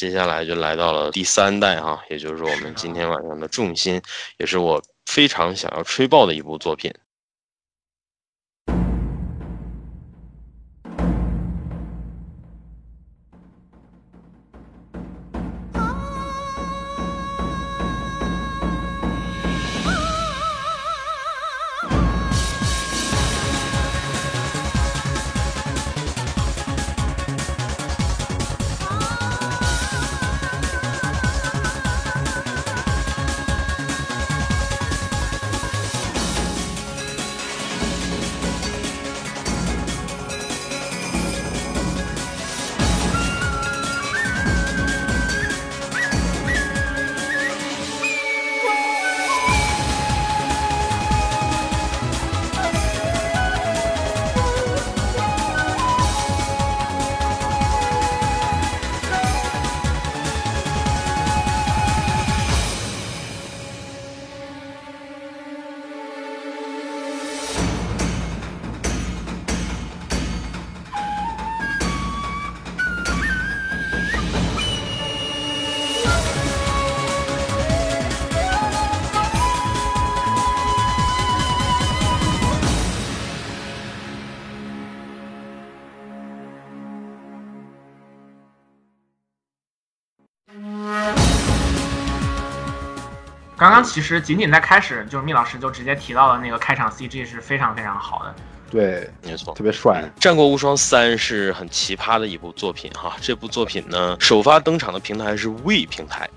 接下来就来到了第三代哈，也就是我们今天晚上的重心，也是我非常想要吹爆的一部作品。其实仅仅在开始，就是密老师就直接提到了那个开场 CG 是非常非常好的。对，没错，特别帅。《战国无双三》是很奇葩的一部作品哈，这部作品呢首发登场的平台是 We 平台，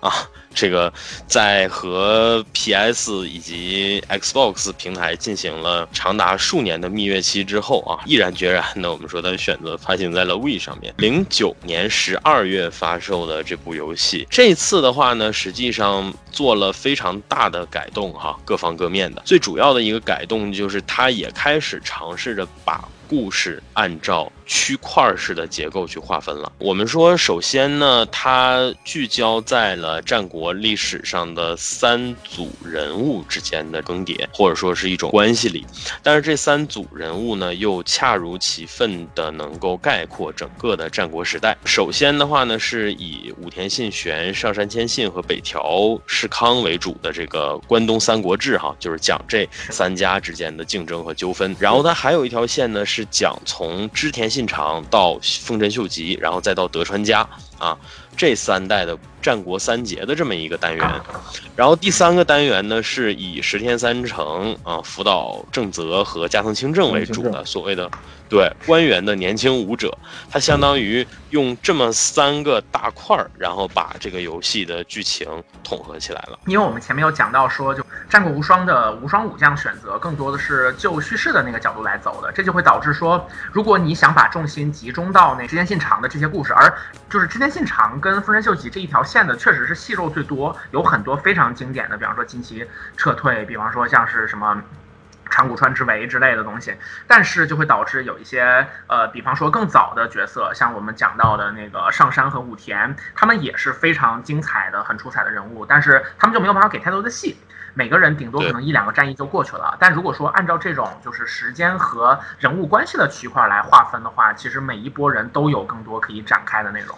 啊。这个在和 PS 以及 Xbox 平台进行了长达数年的蜜月期之后啊，毅然决然的，我们说他选择发行在了 w i 上面。零九年十二月发售的这部游戏，这次的话呢，实际上做了非常大的改动哈，各方各面的。最主要的一个改动就是，它也开始尝试着把。故事按照区块式的结构去划分了。我们说，首先呢，它聚焦在了战国历史上的三组人物之间的更迭，或者说是一种关系里。但是这三组人物呢，又恰如其分的能够概括整个的战国时代。首先的话呢，是以武田信玄、上杉谦信和北条氏康为主的这个关东三国志，哈，就是讲这三家之间的竞争和纠纷。然后它还有一条线呢。是讲从织田信长到丰臣秀吉，然后再到德川家啊，这三代的战国三杰的这么一个单元。然后第三个单元呢，是以石田三成啊、福岛正则和加藤清正为主的所谓的。对官员的年轻武者，它相当于用这么三个大块儿，然后把这个游戏的剧情统合起来了。因为我们前面有讲到说，就《战国无双》的无双武将选择更多的是就叙事的那个角度来走的，这就会导致说，如果你想把重心集中到那织田信长的这些故事，而就是织田信长跟丰臣秀吉这一条线的，确实是戏肉最多，有很多非常经典的，比方说金崎撤退，比方说像是什么。长谷川之围之类的东西，但是就会导致有一些呃，比方说更早的角色，像我们讲到的那个上山和武田，他们也是非常精彩的、很出彩的人物，但是他们就没有办法给太多的戏，每个人顶多可能一两个战役就过去了。但如果说按照这种就是时间和人物关系的区块来划分的话，其实每一波人都有更多可以展开的内容。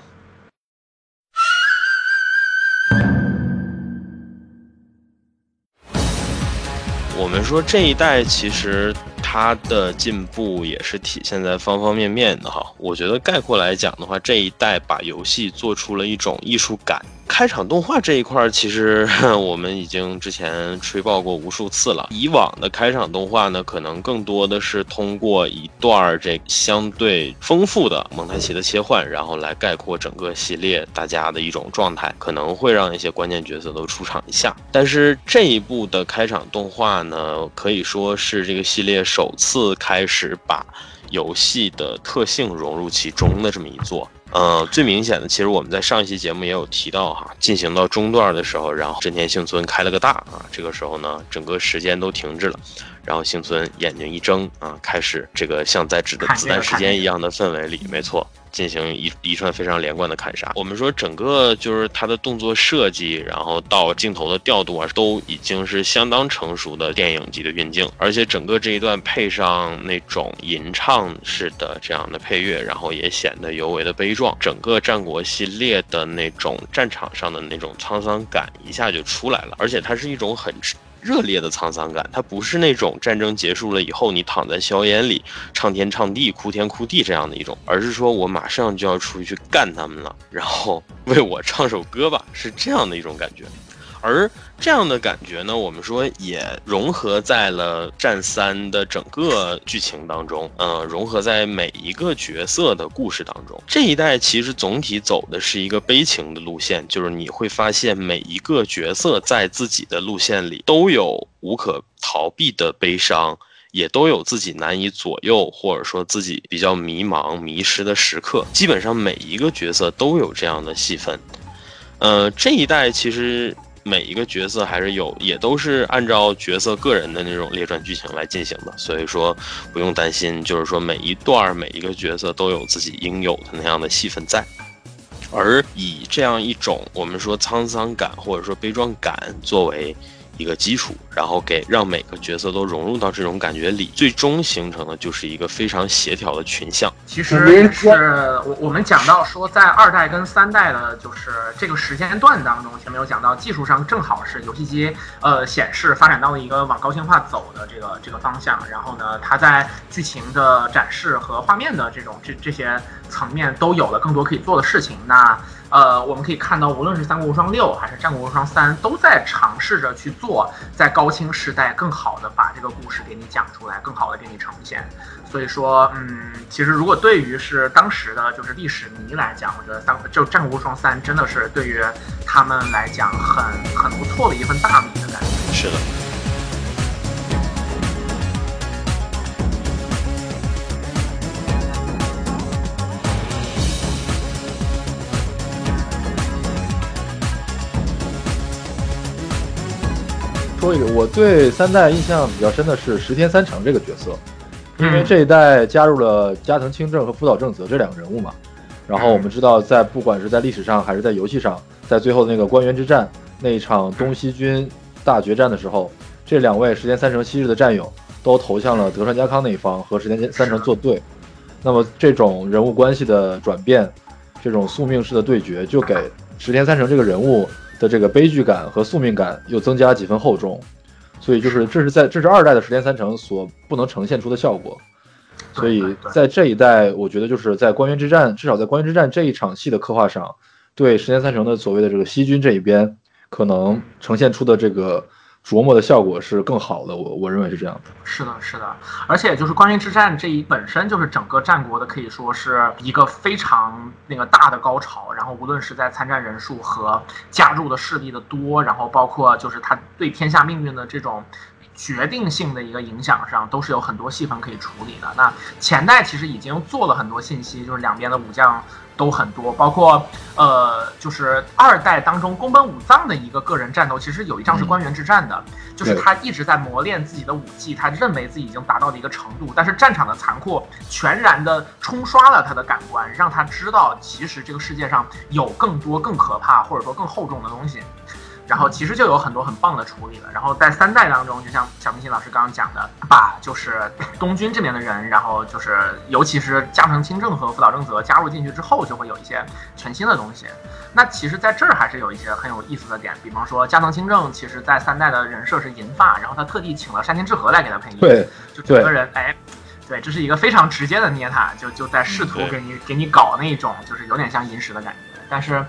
我们说这一代其实它的进步也是体现在方方面面的哈。我觉得概括来讲的话，这一代把游戏做出了一种艺术感。开场动画这一块，其实 我们已经之前吹爆过无数次了。以往的开场动画呢，可能更多的是通过一段这相对丰富的蒙太奇的切换，然后来概括整个系列大家的一种状态，可能会让一些关键角色都出场一下。但是这一部的开场动画呢，可以说是这个系列首次开始把游戏的特性融入其中的这么一座。呃，最明显的，其实我们在上一期节目也有提到哈，进行到中段的时候，然后真田幸村开了个大啊，这个时候呢，整个时间都停滞了，然后幸村眼睛一睁啊，开始这个像在指的子弹时间一样的氛围里，没错。进行一一串非常连贯的砍杀。我们说整个就是他的动作设计，然后到镜头的调度啊，都已经是相当成熟的电影级的运镜，而且整个这一段配上那种吟唱式的这样的配乐，然后也显得尤为的悲壮。整个战国系列的那种战场上的那种沧桑感一下就出来了，而且它是一种很。热烈的沧桑感，它不是那种战争结束了以后你躺在硝烟里唱天唱地哭天哭地这样的一种，而是说我马上就要出去干他们了，然后为我唱首歌吧，是这样的一种感觉。而这样的感觉呢，我们说也融合在了《战三》的整个剧情当中，嗯，融合在每一个角色的故事当中。这一代其实总体走的是一个悲情的路线，就是你会发现每一个角色在自己的路线里都有无可逃避的悲伤，也都有自己难以左右或者说自己比较迷茫、迷失的时刻。基本上每一个角色都有这样的戏份，呃，这一代其实。每一个角色还是有，也都是按照角色个人的那种列传剧情来进行的，所以说不用担心，就是说每一段每一个角色都有自己应有的那样的戏份在，而以这样一种我们说沧桑感或者说悲壮感作为。一个基础，然后给让每个角色都融入到这种感觉里，最终形成的就是一个非常协调的群像。其实是我我们讲到说，在二代跟三代的，就是这个时间段当中，前面有讲到技术上正好是游戏机呃显示发展到了一个往高清化走的这个这个方向，然后呢，它在剧情的展示和画面的这种这这些层面都有了更多可以做的事情。那呃，我们可以看到，无论是《三国无双六》还是《战国无双三》，都在尝试着去做，在高清时代更好的把这个故事给你讲出来，更好的给你呈现。所以说，嗯，其实如果对于是当时的就是历史迷来讲，我觉得三就《战国无双三》真的是对于他们来讲很很不错的一份大米的感觉。是的。说一个，我对三代印象比较深的是石田三成这个角色，因为这一代加入了加藤清正和福岛正则这两个人物嘛。然后我们知道，在不管是在历史上还是在游戏上，在最后的那个官员之战那一场东西军大决战的时候，这两位石田三成昔日的战友都投向了德川家康那一方，和石田三成作对。那么这种人物关系的转变，这种宿命式的对决，就给石田三成这个人物。的这个悲剧感和宿命感又增加几分厚重，所以就是这是在这是二代的十天三成所不能呈现出的效果，所以在这一代，我觉得就是在官员之战，至少在官员之战这一场戏的刻画上，对十天三成的所谓的这个西军这一边，可能呈现出的这个。琢磨的效果是更好的，我我认为是这样的。是的，是的，而且就是关于之战这一本身就是整个战国的可以说是一个非常那个大的高潮。然后无论是在参战人数和加入的势力的多，然后包括就是他对天下命运的这种决定性的一个影响上，都是有很多细分可以处理的。那前代其实已经做了很多信息，就是两边的武将。都很多，包括呃，就是二代当中宫本武藏的一个个人战斗，其实有一仗是官员之战的，就是他一直在磨练自己的武技，他认为自己已经达到了一个程度，但是战场的残酷全然的冲刷了他的感官，让他知道其实这个世界上有更多更可怕或者说更厚重的东西。然后其实就有很多很棒的处理了。然后在三代当中，就像小明星老师刚刚讲的，把就是东军这边的人，然后就是尤其是加藤清正和福岛正则加入进去之后，就会有一些全新的东西。那其实在这儿还是有一些很有意思的点，比方说加藤清正，其实在三代的人设是银发，然后他特地请了山田智和来给他配音，对，就整个人哎，对，这是一个非常直接的捏他，就就在试图给你给你搞那种就是有点像银石的感觉。但是，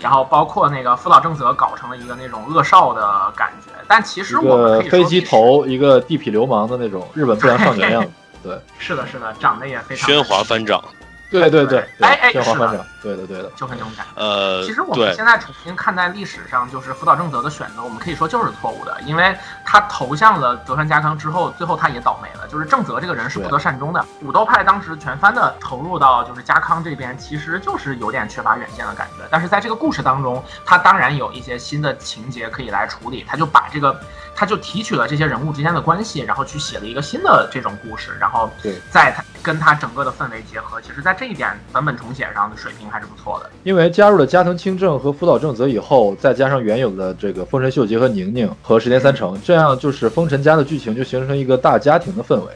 然后包括那个福岛正则搞成了一个那种恶少的感觉，但其实我们可以飞机头一个地痞流氓的那种日本不良少年样子，对，是的，是的，长得也非常喧哗翻掌。对对对，哎哎，是的，对的对的，就很这种感觉。呃，其实我们现在重新看待历史上，就是福岛正则的选择，我们可以说就是错误的，因为他投向了德川家康之后，最后他也倒霉了。就是正则这个人是不得善终的。武斗派当时全番的投入到就是家康这边，其实就是有点缺乏远见的感觉。但是在这个故事当中，他当然有一些新的情节可以来处理，他就把这个，他就提取了这些人物之间的关系，然后去写了一个新的这种故事，然后在他。跟他整个的氛围结合，其实在这一点版本重写上的水平还是不错的。因为加入了加藤清正和福岛正则以后，再加上原有的这个丰臣秀吉和宁宁和石田三成，这样就是封尘家的剧情就形成一个大家庭的氛围，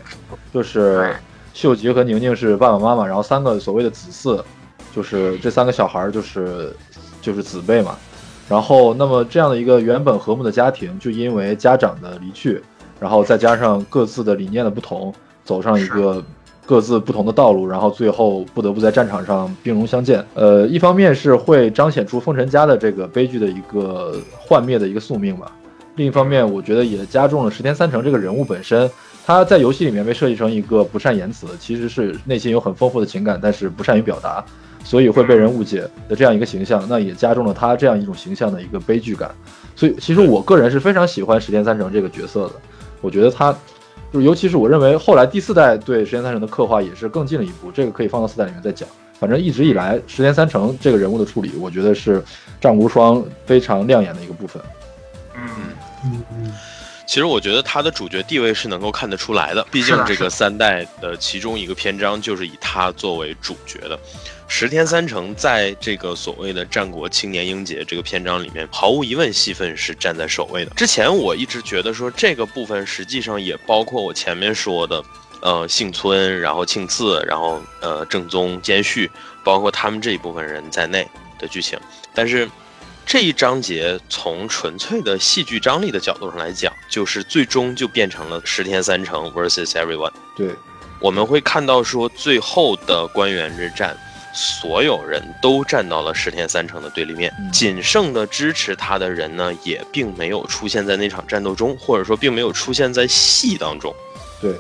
就是秀吉和宁宁是爸爸妈妈，然后三个所谓的子嗣，就是这三个小孩儿就是就是子辈嘛。然后，那么这样的一个原本和睦的家庭，就因为家长的离去，然后再加上各自的理念的不同，走上一个各自不同的道路，然后最后不得不在战场上兵戎相见。呃，一方面是会彰显出封尘家的这个悲剧的一个幻灭的一个宿命吧，另一方面，我觉得也加重了石田三成这个人物本身，他在游戏里面被设计成一个不善言辞，其实是内心有很丰富的情感，但是不善于表达。所以会被人误解的这样一个形象，那也加重了他这样一种形象的一个悲剧感。所以，其实我个人是非常喜欢石田三成这个角色的。我觉得他，就是尤其是我认为后来第四代对石田三成的刻画也是更进了一步。这个可以放到四代里面再讲。反正一直以来，石田三成这个人物的处理，我觉得是战无双非常亮眼的一个部分。嗯嗯嗯。其实我觉得他的主角地位是能够看得出来的，毕竟这个三代的其中一个篇章就是以他作为主角的。石田三成在这个所谓的战国青年英杰这个篇章里面，毫无疑问戏份是站在首位的。之前我一直觉得说这个部分实际上也包括我前面说的，呃，幸村，然后庆次，然后呃正宗兼续，包括他们这一部分人在内的剧情。但是这一章节从纯粹的戏剧张力的角度上来讲，就是最终就变成了十天三成 versus everyone。对，我们会看到说最后的官员之战。所有人都站到了十天三成的对立面，仅剩的支持他的人呢，也并没有出现在那场战斗中，或者说并没有出现在戏当中。对，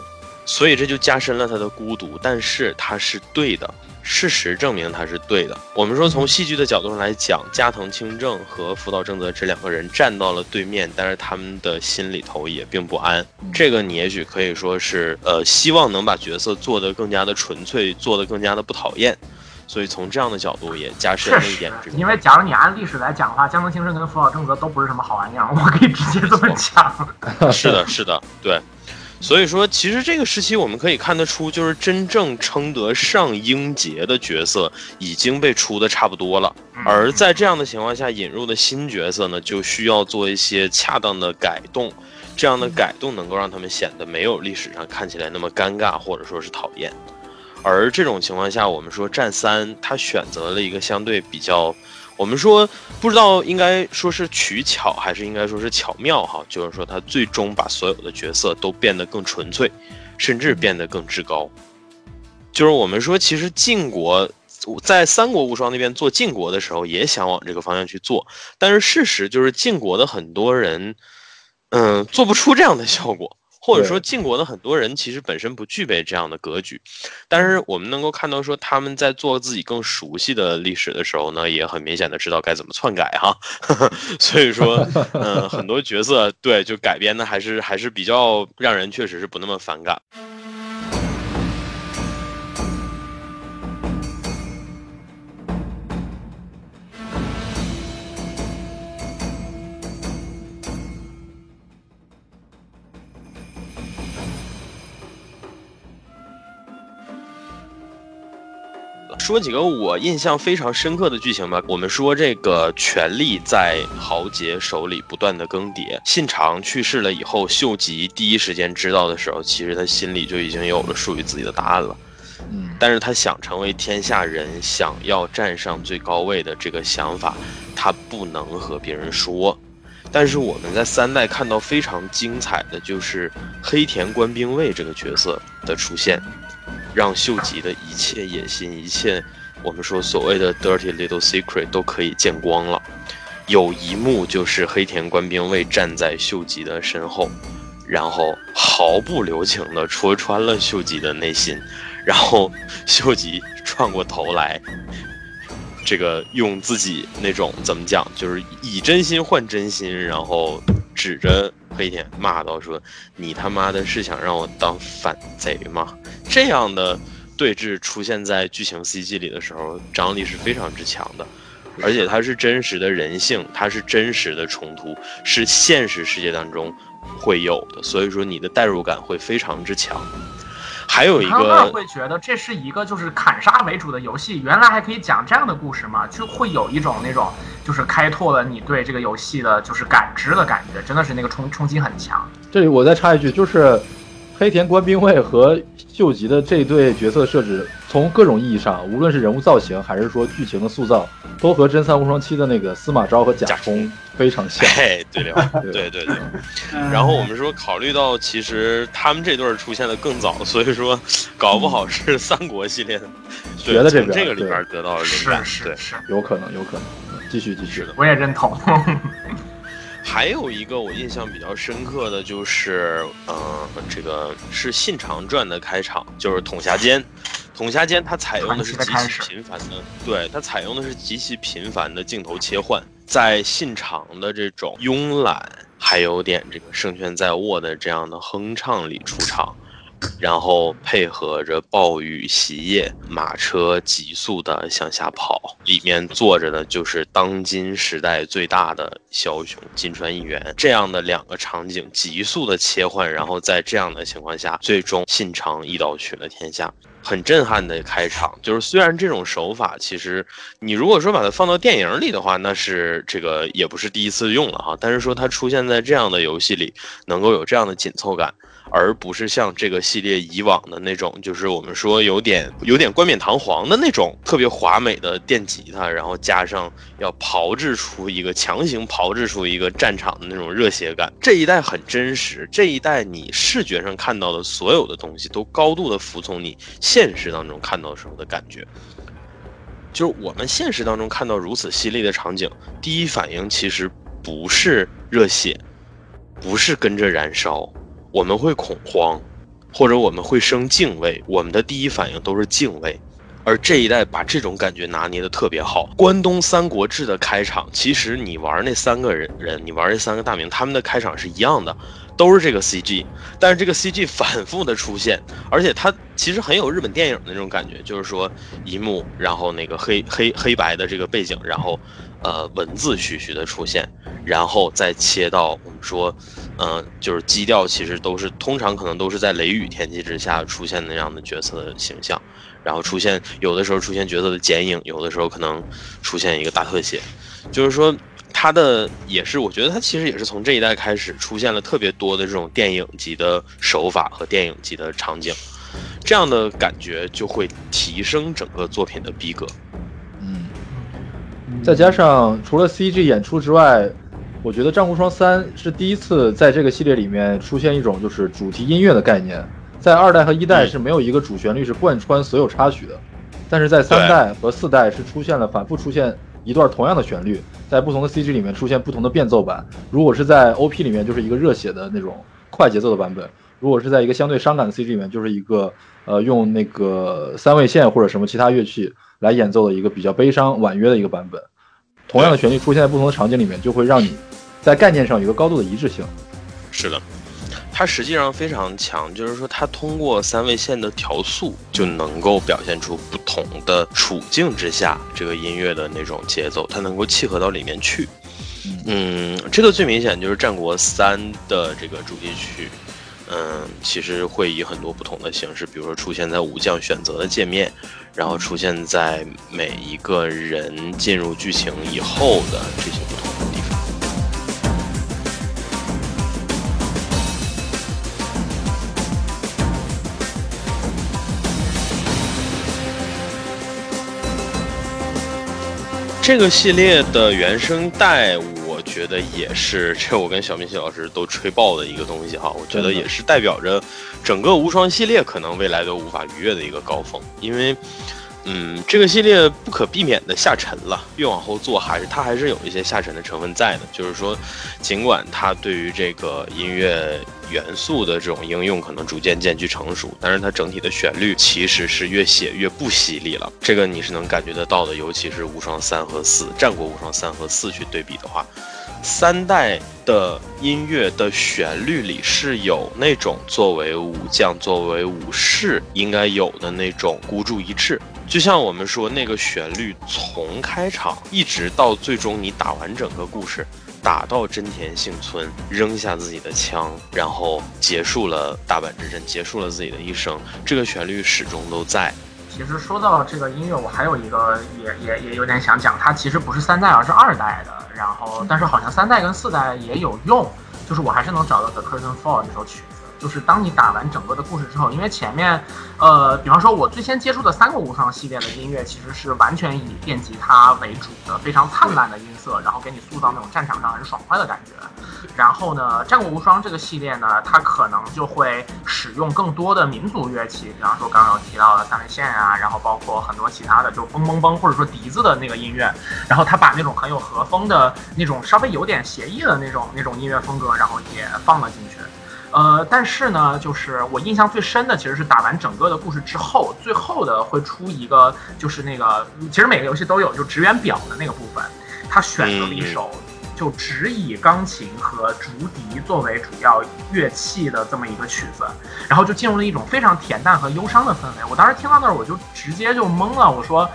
所以这就加深了他的孤独。但是他是对的，事实证明他是对的。我们说从戏剧的角度上来讲，加藤清正和福岛正则这两个人站到了对面，但是他们的心里头也并不安。这个你也许可以说是，呃，希望能把角色做得更加的纯粹，做得更加的不讨厌。所以从这样的角度也加深了一点。因为假如你按历史来讲的话，加藤清正跟福岛正则都不是什么好玩意儿，我可以直接这么讲。是的，是的，对。所以说，其实这个时期我们可以看得出，就是真正称得上英杰的角色已经被出的差不多了。而在这样的情况下，引入的新角色呢，就需要做一些恰当的改动，这样的改动能够让他们显得没有历史上看起来那么尴尬，或者说是讨厌。而这种情况下，我们说战三他选择了一个相对比较，我们说不知道应该说是取巧还是应该说是巧妙哈，就是说他最终把所有的角色都变得更纯粹，甚至变得更至高。就是我们说，其实晋国在三国无双那边做晋国的时候，也想往这个方向去做，但是事实就是晋国的很多人，嗯，做不出这样的效果。或者说晋国的很多人其实本身不具备这样的格局，但是我们能够看到说他们在做自己更熟悉的历史的时候呢，也很明显的知道该怎么篡改哈，所以说，嗯，很多角色对就改编的还是还是比较让人确实是不那么反感。说几个我印象非常深刻的剧情吧。我们说这个权力在豪杰手里不断的更迭。信长去世了以后，秀吉第一时间知道的时候，其实他心里就已经有了属于自己的答案了。嗯，但是他想成为天下人，想要站上最高位的这个想法，他不能和别人说。但是我们在三代看到非常精彩的就是黑田官兵卫这个角色的出现。让秀吉的一切野心，一切我们说所谓的 dirty little secret 都可以见光了。有一幕就是黑田官兵卫站在秀吉的身后，然后毫不留情地戳穿了秀吉的内心，然后秀吉转过头来，这个用自己那种怎么讲，就是以真心换真心，然后指着黑田骂道：“说你他妈的是想让我当反贼吗？”这样的对峙出现在剧情 CG 里的时候，张力是非常之强的，而且它是真实的人性，它是真实的冲突，是现实世界当中会有的，所以说你的代入感会非常之强。还有一他们个会觉得这是一个就是砍杀为主的游戏，原来还可以讲这样的故事嘛？就会有一种那种就是开拓了你对这个游戏的就是感知的感觉，真的是那个冲冲击很强。这里我再插一句，就是黑田官兵卫和秀吉的这对角色设置，从各种意义上，无论是人物造型还是说剧情的塑造，都和真三无双七的那个司马昭和贾充非常像。哎，对了，对对对对。然后我们说，考虑到其实他们这对儿出现的更早，所以说搞不好是三国系列的学的这边这个里边得到了灵是感。对，是是，有可能，有可能。继续，继续。的。我也认同。还有一个我印象比较深刻的就是，呃，这个是《信长传》的开场，就是统辖间。统辖间它采用的是极其频繁的，对，它采用的是极其频繁的镜头切换，在信长的这种慵懒，还有点这个胜券在握的这样的哼唱里出场。然后配合着暴雨袭夜，马车急速的向下跑，里面坐着的就是当今时代最大的枭雄金川议员。这样的两个场景急速的切换，然后在这样的情况下，最终信长一刀取了天下。很震撼的开场，就是虽然这种手法，其实你如果说把它放到电影里的话，那是这个也不是第一次用了哈。但是说它出现在这样的游戏里，能够有这样的紧凑感，而不是像这个系列以往的那种，就是我们说有点有点冠冕堂皇的那种特别华美的电吉他，然后加上要炮制出一个强行炮制出一个战场的那种热血感。这一代很真实，这一代你视觉上看到的所有的东西都高度的服从你现实当中看到的时候的感觉。就是我们现实当中看到如此犀利的场景，第一反应其实不是热血，不是跟着燃烧，我们会恐慌，或者我们会生敬畏，我们的第一反应都是敬畏。而这一代把这种感觉拿捏的特别好。关东三国志的开场，其实你玩那三个人人，你玩这三个大名，他们的开场是一样的，都是这个 CG，但是这个 CG 反复的出现，而且它其实很有日本电影的那种感觉，就是说一幕，然后那个黑黑黑白的这个背景，然后呃文字徐徐的出现，然后再切到我们说，嗯、就是基调其实都是通常可能都是在雷雨天气之下出现那样的角色的形象。然后出现有的时候出现角色的剪影，有的时候可能出现一个大特写，就是说他的也是，我觉得他其实也是从这一代开始出现了特别多的这种电影级的手法和电影级的场景，这样的感觉就会提升整个作品的逼格。嗯，再加上除了 CG 演出之外，我觉得《战无双三》是第一次在这个系列里面出现一种就是主题音乐的概念，在二代和一代是没有一个主旋律是贯穿所有插曲的，但是在三代和四代是出现了反复出现一段同样的旋律，在不同的 CG 里面出现不同的变奏版。如果是在 OP 里面，就是一个热血的那种快节奏的版本；如果是在一个相对伤感的 CG 里面，就是一个呃用那个三味线或者什么其他乐器来演奏的一个比较悲伤婉约的一个版本。同样的旋律出现在不同的场景里面，就会让你在概念上有一个高度的一致性。是的，它实际上非常强，就是说它通过三位线的调速，就能够表现出不同的处境之下这个音乐的那种节奏，它能够契合到里面去。嗯，这个最明显就是《战国三》的这个主题曲。嗯，其实会以很多不同的形式，比如说出现在武将选择的界面，然后出现在每一个人进入剧情以后的这些不同的地方。这个系列的原声带，我觉得也是这我跟小明喜老师都吹爆的一个东西哈。我觉得也是代表着整个无双系列可能未来都无法逾越的一个高峰，因为，嗯，这个系列不可避免的下沉了，越往后做还是它还是有一些下沉的成分在的。就是说，尽管它对于这个音乐元素的这种应用可能逐渐渐趋成熟，但是它整体的旋律其实是越写越不犀利了。这个你是能感觉得到的，尤其是无双三和四，战国无双三和四去对比的话，三代的音乐的旋律里是有那种作为武将、作为武士应该有的那种孤注一掷。就像我们说，那个旋律从开场一直到最终你打完整个故事，打到真田幸村，扔下自己的枪，然后结束了大阪之阵，结束了自己的一生。这个旋律始终都在。其实说到这个音乐，我还有一个也也也有点想讲，它其实不是三代，而是二代的。然后，但是好像三代跟四代也有用，就是我还是能找到 The Curtain Fall 这首曲。就是当你打完整个的故事之后，因为前面，呃，比方说，我最先接触的三个无双系列的音乐，其实是完全以电吉他为主的，非常灿烂的音色，然后给你塑造那种战场上很爽快的感觉。然后呢，战国无双这个系列呢，它可能就会使用更多的民族乐器，比方说刚刚有提到的三味线啊，然后包括很多其他的，就嘣嘣嘣或者说笛子的那个音乐，然后他把那种很有和风的那种稍微有点协议的那种那种音乐风格，然后也放了进去。呃，但是呢，就是我印象最深的其实是打完整个的故事之后，最后的会出一个，就是那个，其实每个游戏都有，就职员表的那个部分，他选择了一首就只以钢琴和竹笛作为主要乐器的这么一个曲子，然后就进入了一种非常恬淡和忧伤的氛围。我当时听到那儿，我就直接就懵了，我说。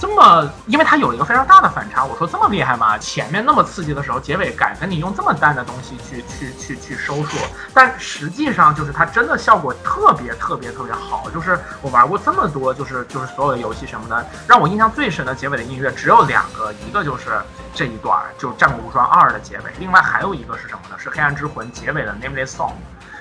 这么，因为它有一个非常大的反差，我说这么厉害吗？前面那么刺激的时候，结尾敢跟你用这么淡的东西去去去去收束，但实际上就是它真的效果特别特别特别好。就是我玩过这么多，就是就是所有的游戏什么的，让我印象最深的结尾的音乐只有两个，一个就是这一段，就《战国无双二》的结尾，另外还有一个是什么呢？是《黑暗之魂》结尾的 Nameless Song。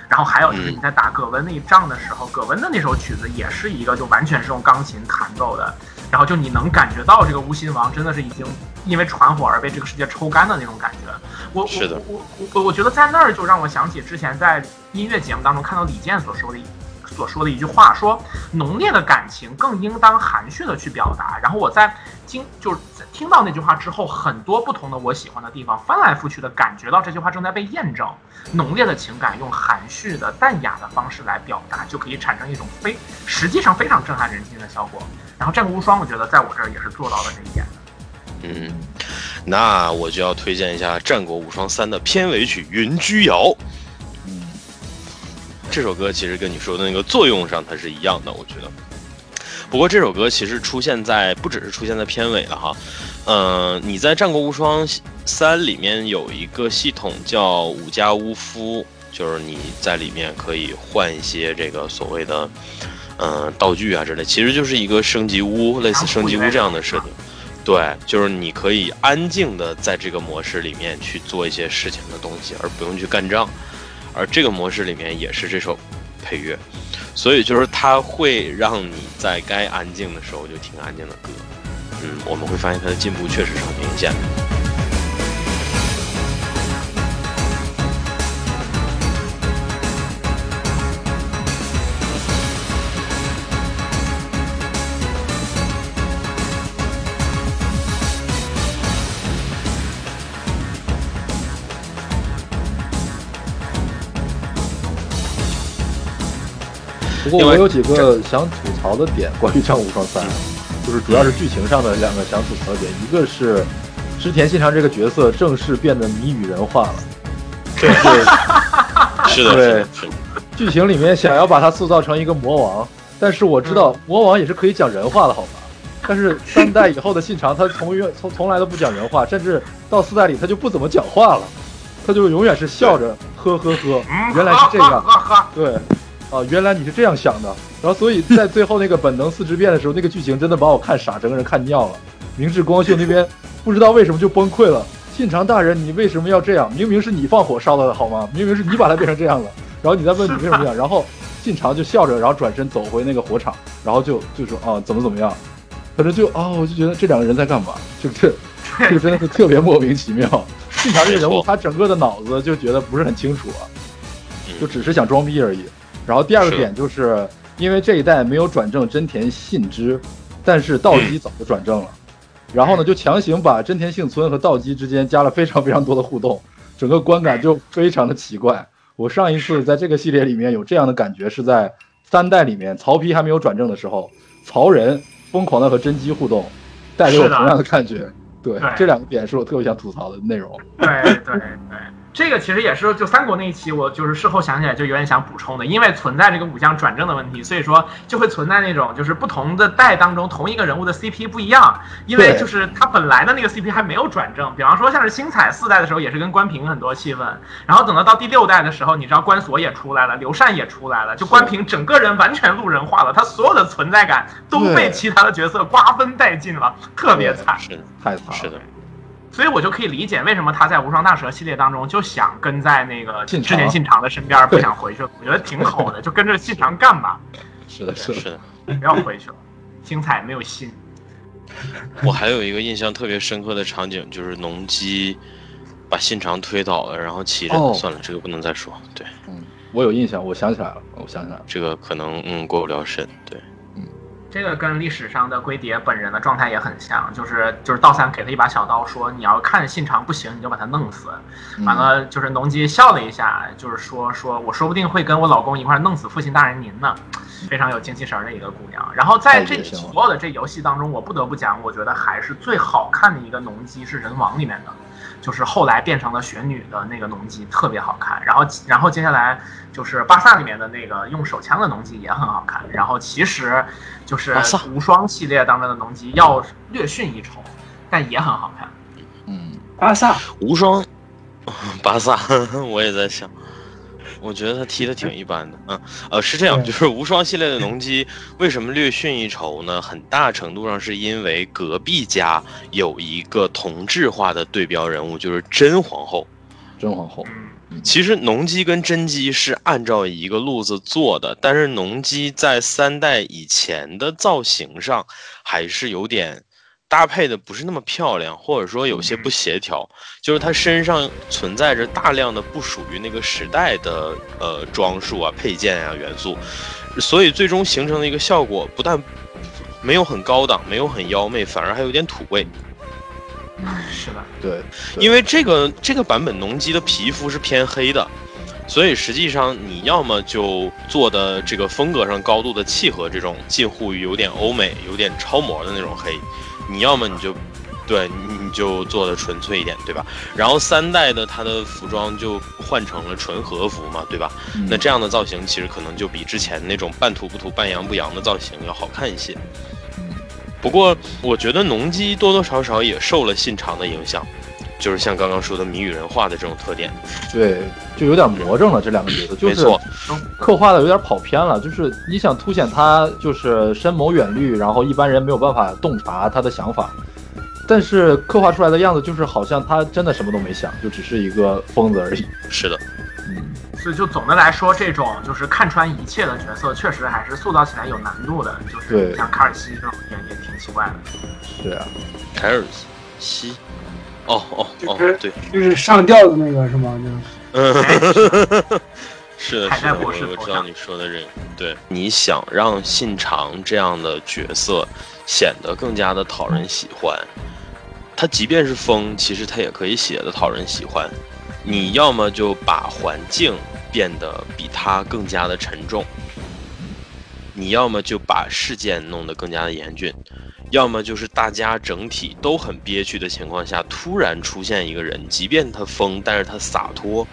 然后还有就是你在打葛温那一仗的时候，葛温的那首曲子也是一个就完全是用钢琴弹奏的，然后就你能感觉到这个无心王真的是已经因为传火而被这个世界抽干的那种感觉。我我我我我觉得在那儿就让我想起之前在音乐节目当中看到李健所说的。所说的一句话说，浓烈的感情更应当含蓄的去表达。然后我在经就是听到那句话之后，很多不同的我喜欢的地方，翻来覆去的感觉到这句话正在被验证。浓烈的情感用含蓄的淡雅的方式来表达，就可以产生一种非实际上非常震撼人心的效果。然后战国无双，我觉得在我这儿也是做到了这一点的。嗯，那我就要推荐一下《战国无双三》的片尾曲《云居谣》。这首歌其实跟你说的那个作用上它是一样的，我觉得。不过这首歌其实出现在不只是出现在片尾了哈，嗯，你在《战国无双三》里面有一个系统叫五加巫夫，就是你在里面可以换一些这个所谓的嗯道具啊之类，其实就是一个升级屋，类似升级屋这样的设定。对，就是你可以安静的在这个模式里面去做一些事情的东西，而不用去干仗。而这个模式里面也是这首配乐，所以就是它会让你在该安静的时候就听安静的歌。嗯，我们会发现它的进步确实是很明显的。不过我有几个想吐槽的点，关于《战无双三》，就是主要是剧情上的两个想吐槽点，一个是织田信长这个角色正式变得谜语人化了，对，是的，对，剧情里面想要把他塑造成一个魔王，但是我知道魔王也是可以讲人话的，好吧？但是三代以后的信长，他从远从从来都不讲人话，甚至到四代里他就不怎么讲话了，他就永远是笑着呵呵呵，原来是这样，对。啊，原来你是这样想的，然后所以在最后那个本能四之变的时候，那个剧情真的把我看傻，整个人看尿了。明智光秀那边 不知道为什么就崩溃了，信长大人，你为什么要这样？明明是你放火烧的好吗？明明是你把他变成这样了，然后你再问你为什么这样？然后信长就笑着，然后转身走回那个火场，然后就就说啊，怎么怎么样？反正就啊，我就觉得这两个人在干嘛？就这这个真的是特别莫名其妙。信长这个人物，他整个的脑子就觉得不是很清楚啊，就只是想装逼而已。然后第二个点就是，因为这一代没有转正真田信之，但是道基早就转正了，然后呢就强行把真田幸村和道基之间加了非常非常多的互动，整个观感就非常的奇怪。我上一次在这个系列里面有这样的感觉是在三代里面，曹丕还没有转正的时候，曹仁疯狂的和甄姬互动，带给我同样的感觉。对，这两个点是我特别想吐槽的内容。对对对。这个其实也是就三国那一期，我就是事后想起来就有点想补充的，因为存在这个武将转正的问题，所以说就会存在那种就是不同的代当中同一个人物的 CP 不一样，因为就是他本来的那个 CP 还没有转正，比方说像是星彩四代的时候也是跟关平很多戏份，然后等到到第六代的时候，你知道关索也出来了，刘禅也出来了，就关平整个人完全路人化了，他所有的存在感都被其他的角色瓜分殆尽了，特别惨。是的，太惨了。是的，所以我就可以理解为什么他在无双大蛇系列当中就想跟在那个信长之前信长的身边，不想回去了。我觉得挺好的，就跟着信长干吧，是的，是的，是的。不要回去了。精彩没有心，我还有一个印象特别深刻的场景，就是农机把信长推倒了，然后骑着，哦算了，这个不能再说。对，嗯，我有印象，我想起来了，我想起来了。这个可能嗯过不了审。对，这个跟历史上的龟蝶本人的状态也很像，就是就是道三给他一把小刀，说你要看信长不行，你就把他弄死。嗯完了，就是农机笑了一下，就是说说我说不定会跟我老公一块弄死父亲大人您呢，非常有精气神儿的一个姑娘。然后在这所有的这游戏当中，我不得不讲，我觉得还是最好看的一个农机是人王里面的，就是后来变成了雪女的那个农机，特别好看。然后然后接下来就是巴萨里面的那个用手枪的农机也很好看。然后其实就是巴萨无双系列当中的农机要略逊一筹，但也很好看。嗯，巴萨无双，巴萨，我也在想，我觉得他踢的挺 一般的。嗯，呃，是这样，就是无双系列的农机为什么略逊一筹呢？很大程度上是因为隔壁家有一个同质化的对标人物，就是真皇后。真皇后，嗯，其实农机跟真机是按照一个路子做的，但是农机在三代以前的造型上还是有点搭配的不是那么漂亮，或者说有些不协调，就是它身上存在着大量的不属于那个时代的呃装束啊、配件啊元素，所以最终形成的一个效果不但没有很高档，没有很妖媚，反而还有点土味。是吧。对，对因为这个这个版本农机的皮肤是偏黑的，所以实际上你要么就做的这个风格上高度的契合这种近乎于有点欧美、有点超模的那种黑，你要么你就对你你就做的纯粹一点，对吧？然后三代的它的服装就换成了纯和服嘛，对吧？嗯那这样的造型其实可能就比之前那种半土不土、半洋不洋的造型要好看一些。不过，我觉得农机多多少少也受了信长的影响，就是像刚刚说的谜语人化的这种特点。对，就有点魔怔了。这两个角色就是没错，刻画的有点跑偏了，就是你想凸显他就是深谋远虑，然后一般人没有办法洞察他的想法，但是刻画出来的样子就是好像他真的什么都没想，就只是一个疯子而已。是的，嗯，所以就总的来说，这种就是看穿一切的角色，确实还是塑造起来有难度的。就是像卡尔西这种也也挺奇怪的。是啊，凯尔西，哦哦哦就是，对，就是上吊的那个是吗？就是 是的，是的，我知道你说的这个。对，你想让信长这样的角色显得更加的讨人喜欢，他即便是疯，其实他也可以写的讨人喜欢。你要么就把环境变得比他更加的沉重，你要么就把事件弄得更加的严峻，要么就是大家整体都很憋屈的情况下，突然出现一个人，即便他疯，但是他洒脱，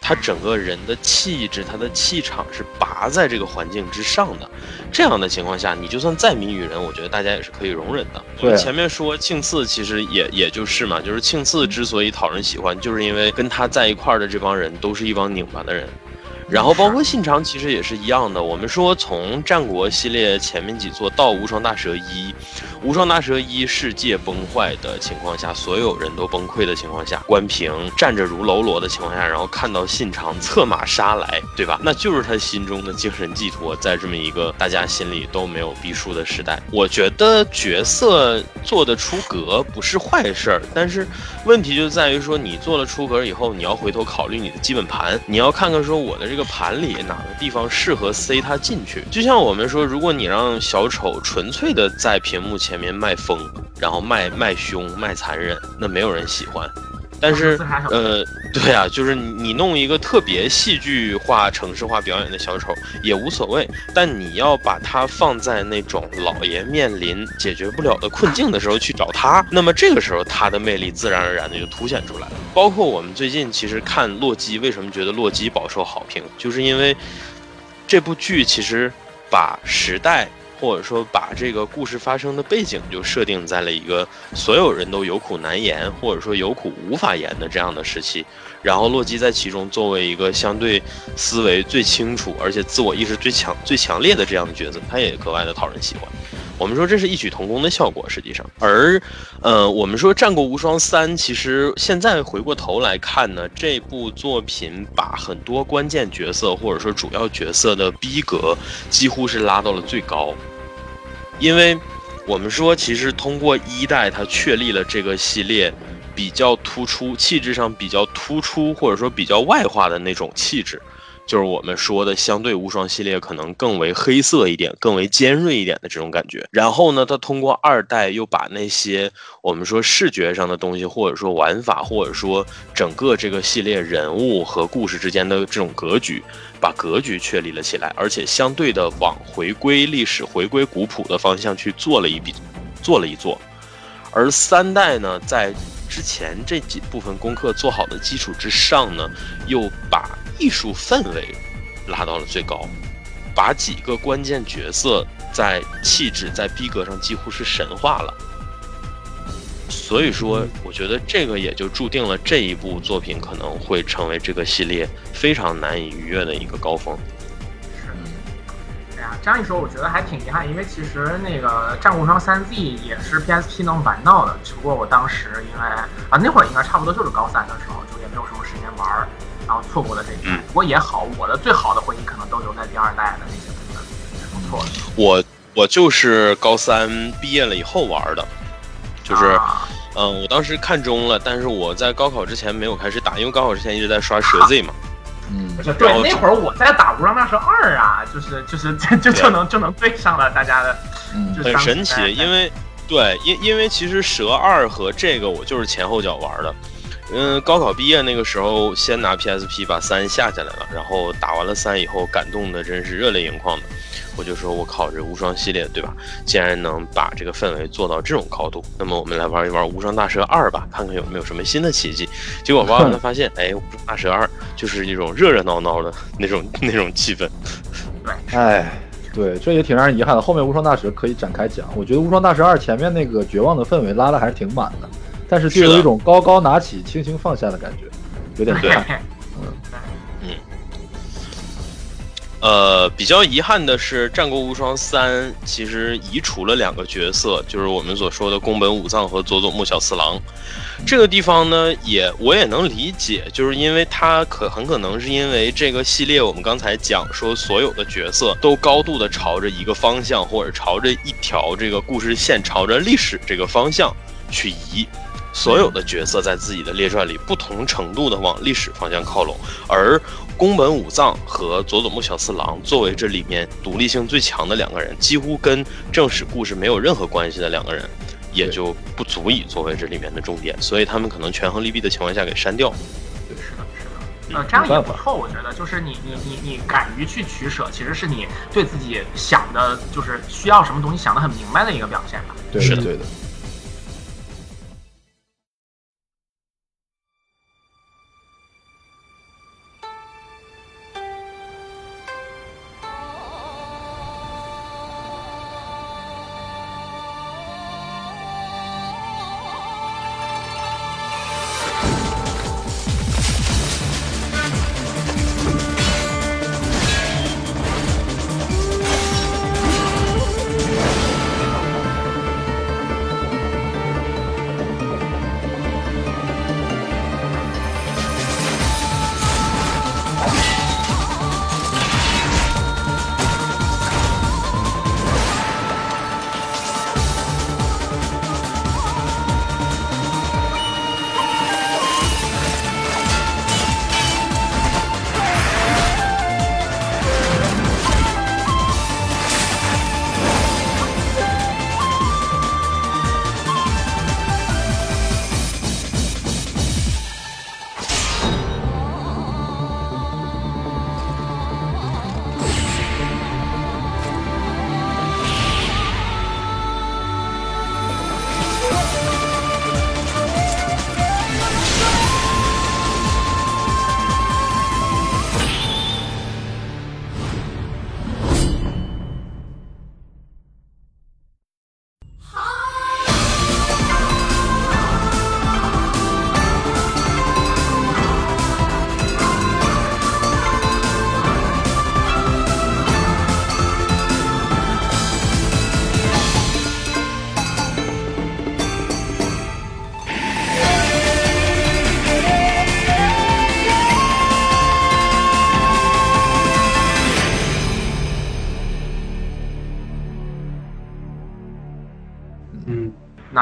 他整个人的气质、他的气场是拔在这个环境之上的。这样的情况下，你就算再谜语人，我觉得大家也是可以容忍的。我对们前面说庆次其实也也就是嘛，就是庆次之所以讨人喜欢，就是因为跟他在一块儿的这帮人都是一帮拧巴的人。然后包括信长其实也是一样的。我们说从战国系列前面几座到无双大蛇一，无双大蛇一世界崩坏的情况下，所有人都崩溃的情况下，关平站着如喽啰的情况下，然后看到信长策马杀来，对吧？那就是他心中的精神寄托，在这么一个大家心里都没有逼数的时代，我觉得角色做得出格不是坏事儿，但是问题就在于说，你做了出格以后，你要回头考虑你的基本盘，你要看看说我的这个盘里哪个地方适合塞它进去。就像我们说，如果你让小丑纯粹的在屏幕前面卖疯，然后卖卖凶、卖残忍，那没有人喜欢。但是呃，对啊，就是你你弄一个特别戏剧化、城市化表演的小丑也无所谓，但你要把它放在那种老爷面临解决不了的困境的时候去找他，那么这个时候他的魅力自然而然的就凸显出来了。包括我们最近其实看《洛基》，为什么觉得《洛基》饱受好评，就是因为这部剧其实把时代。或者说，把这个故事发生的背景就设定在了一个所有人都有苦难言，或者说有苦无法言的这样的时期。然后洛基在其中作为一个相对思维最清楚，而且自我意识最强、最强烈的这样的角色，他也格外的讨人喜欢。我们说这是异曲同工的效果，实际上。而，呃，我们说《战国无双三》，其实现在回过头来看呢，这部作品把很多关键角色或者说主要角色的逼格几乎是拉到了最高。因为，我们说，其实通过一代，它确立了这个系列比较突出、气质上比较突出，或者说比较外化的那种气质。就是我们说的，相对无双系列可能更为黑色一点，更为尖锐一点的这种感觉。然后呢，它通过二代又把那些我们说视觉上的东西，或者说玩法，或者说整个这个系列人物和故事之间的这种格局，把格局确立了起来，而且相对的往回归历史、回归古朴的方向去做了一笔，做了一做。而三代呢，在之前这几部分功课做好的基础之上呢，又把。艺术氛围拉到了最高，把几个关键角色在气质、在逼格上几乎是神化了。所以说，我觉得这个也就注定了这一部作品可能会成为这个系列非常难以逾越的一个高峰。是，哎呀，这样一说，我觉得还挺遗憾，因为其实那个《战国无双三 Z》也是 PSP 能玩到的，只不过我当时因为啊那会儿应该差不多就是高三的时候，就也没有什么时间玩儿。然后错过了这一代，不过也好，我的最好的回忆可能都留在第二代的那些部分，是不错的。我我就是高三毕业了以后玩的，就是，嗯，我当时看中了，但是我在高考之前没有开始打，因为高考之前一直在刷蛇 Z 嘛。嗯，对，那会儿我在打无双大蛇二啊，就是就是 就就能就能对上了大家的，很神奇，因为对，因因为其实蛇二和这个我就是前后脚玩的。嗯，高考毕业那个时候，先拿 PSP 把三下下来了，然后打完了三以后，感动的真是热泪盈眶的。我就说，我靠，这无双系列对吧？竟然能把这个氛围做到这种高度，那么我们来玩一玩无双大蛇二吧，看看有没有什么新的奇迹。结果玩完了 发现，哎，无双大蛇二就是一种热热闹闹的那种那种气氛。对，哎，对，这也挺让人遗憾的。后面无双大蛇可以展开讲，我觉得无双大蛇二前面那个绝望的氛围拉的还是挺满的。但是就有一种高高拿起、轻轻放下的感觉，有点对。嗯嗯。呃，比较遗憾的是，《战国无双三》其实移除了两个角色，就是我们所说的宫本武藏和佐佐木小次郎。这个地方呢，也我也能理解，就是因为它可很可能是因为这个系列，我们刚才讲说，所有的角色都高度的朝着一个方向，或者朝着一条这个故事线，朝着历史这个方向去移。所有的角色在自己的列传里不同程度的往历史方向靠拢，而宫本武藏和佐佐木小次郎作为这里面独立性最强的两个人，几乎跟正史故事没有任何关系的两个人，也就不足以作为这里面的重点，所以他们可能权衡利弊的情况下给删掉。对，是的，是的。呃，这样也不错，我觉得就是你你你你敢于去取舍，其实是你对自己想的，就是需要什么东西想得很明白的一个表现吧。对，是的，对的。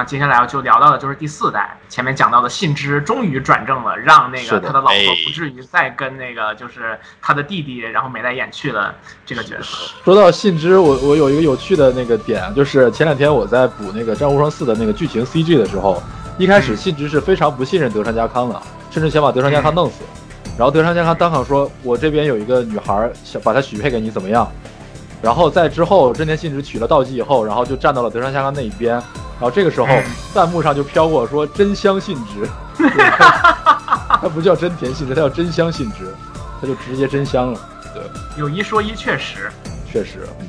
那接下来就聊到的就是第四代，前面讲到的信之终于转正了，让那个他的老婆哎不至于再跟那个就是他的弟弟，然后眉来眼去的这个角色。说到信之，我我有一个有趣的那个点啊，就是前两天我在补那个《战无双四》的那个剧情 CG 的时候，一开始信之是非常不信任德川家康的，甚至想把德川家康弄死。然后德川家康当场说：“我这边有一个女孩，想把她许配给你，怎么样？”然后在之后，真田信之娶了道计以后，然后就站到了德川家康那一边。然后这个时候嗯，弹幕上就飘过说：“真香信之。”对他不叫真甜信之，他叫真香信之，他就直接真香了。对，有一说一，确实。确实，嗯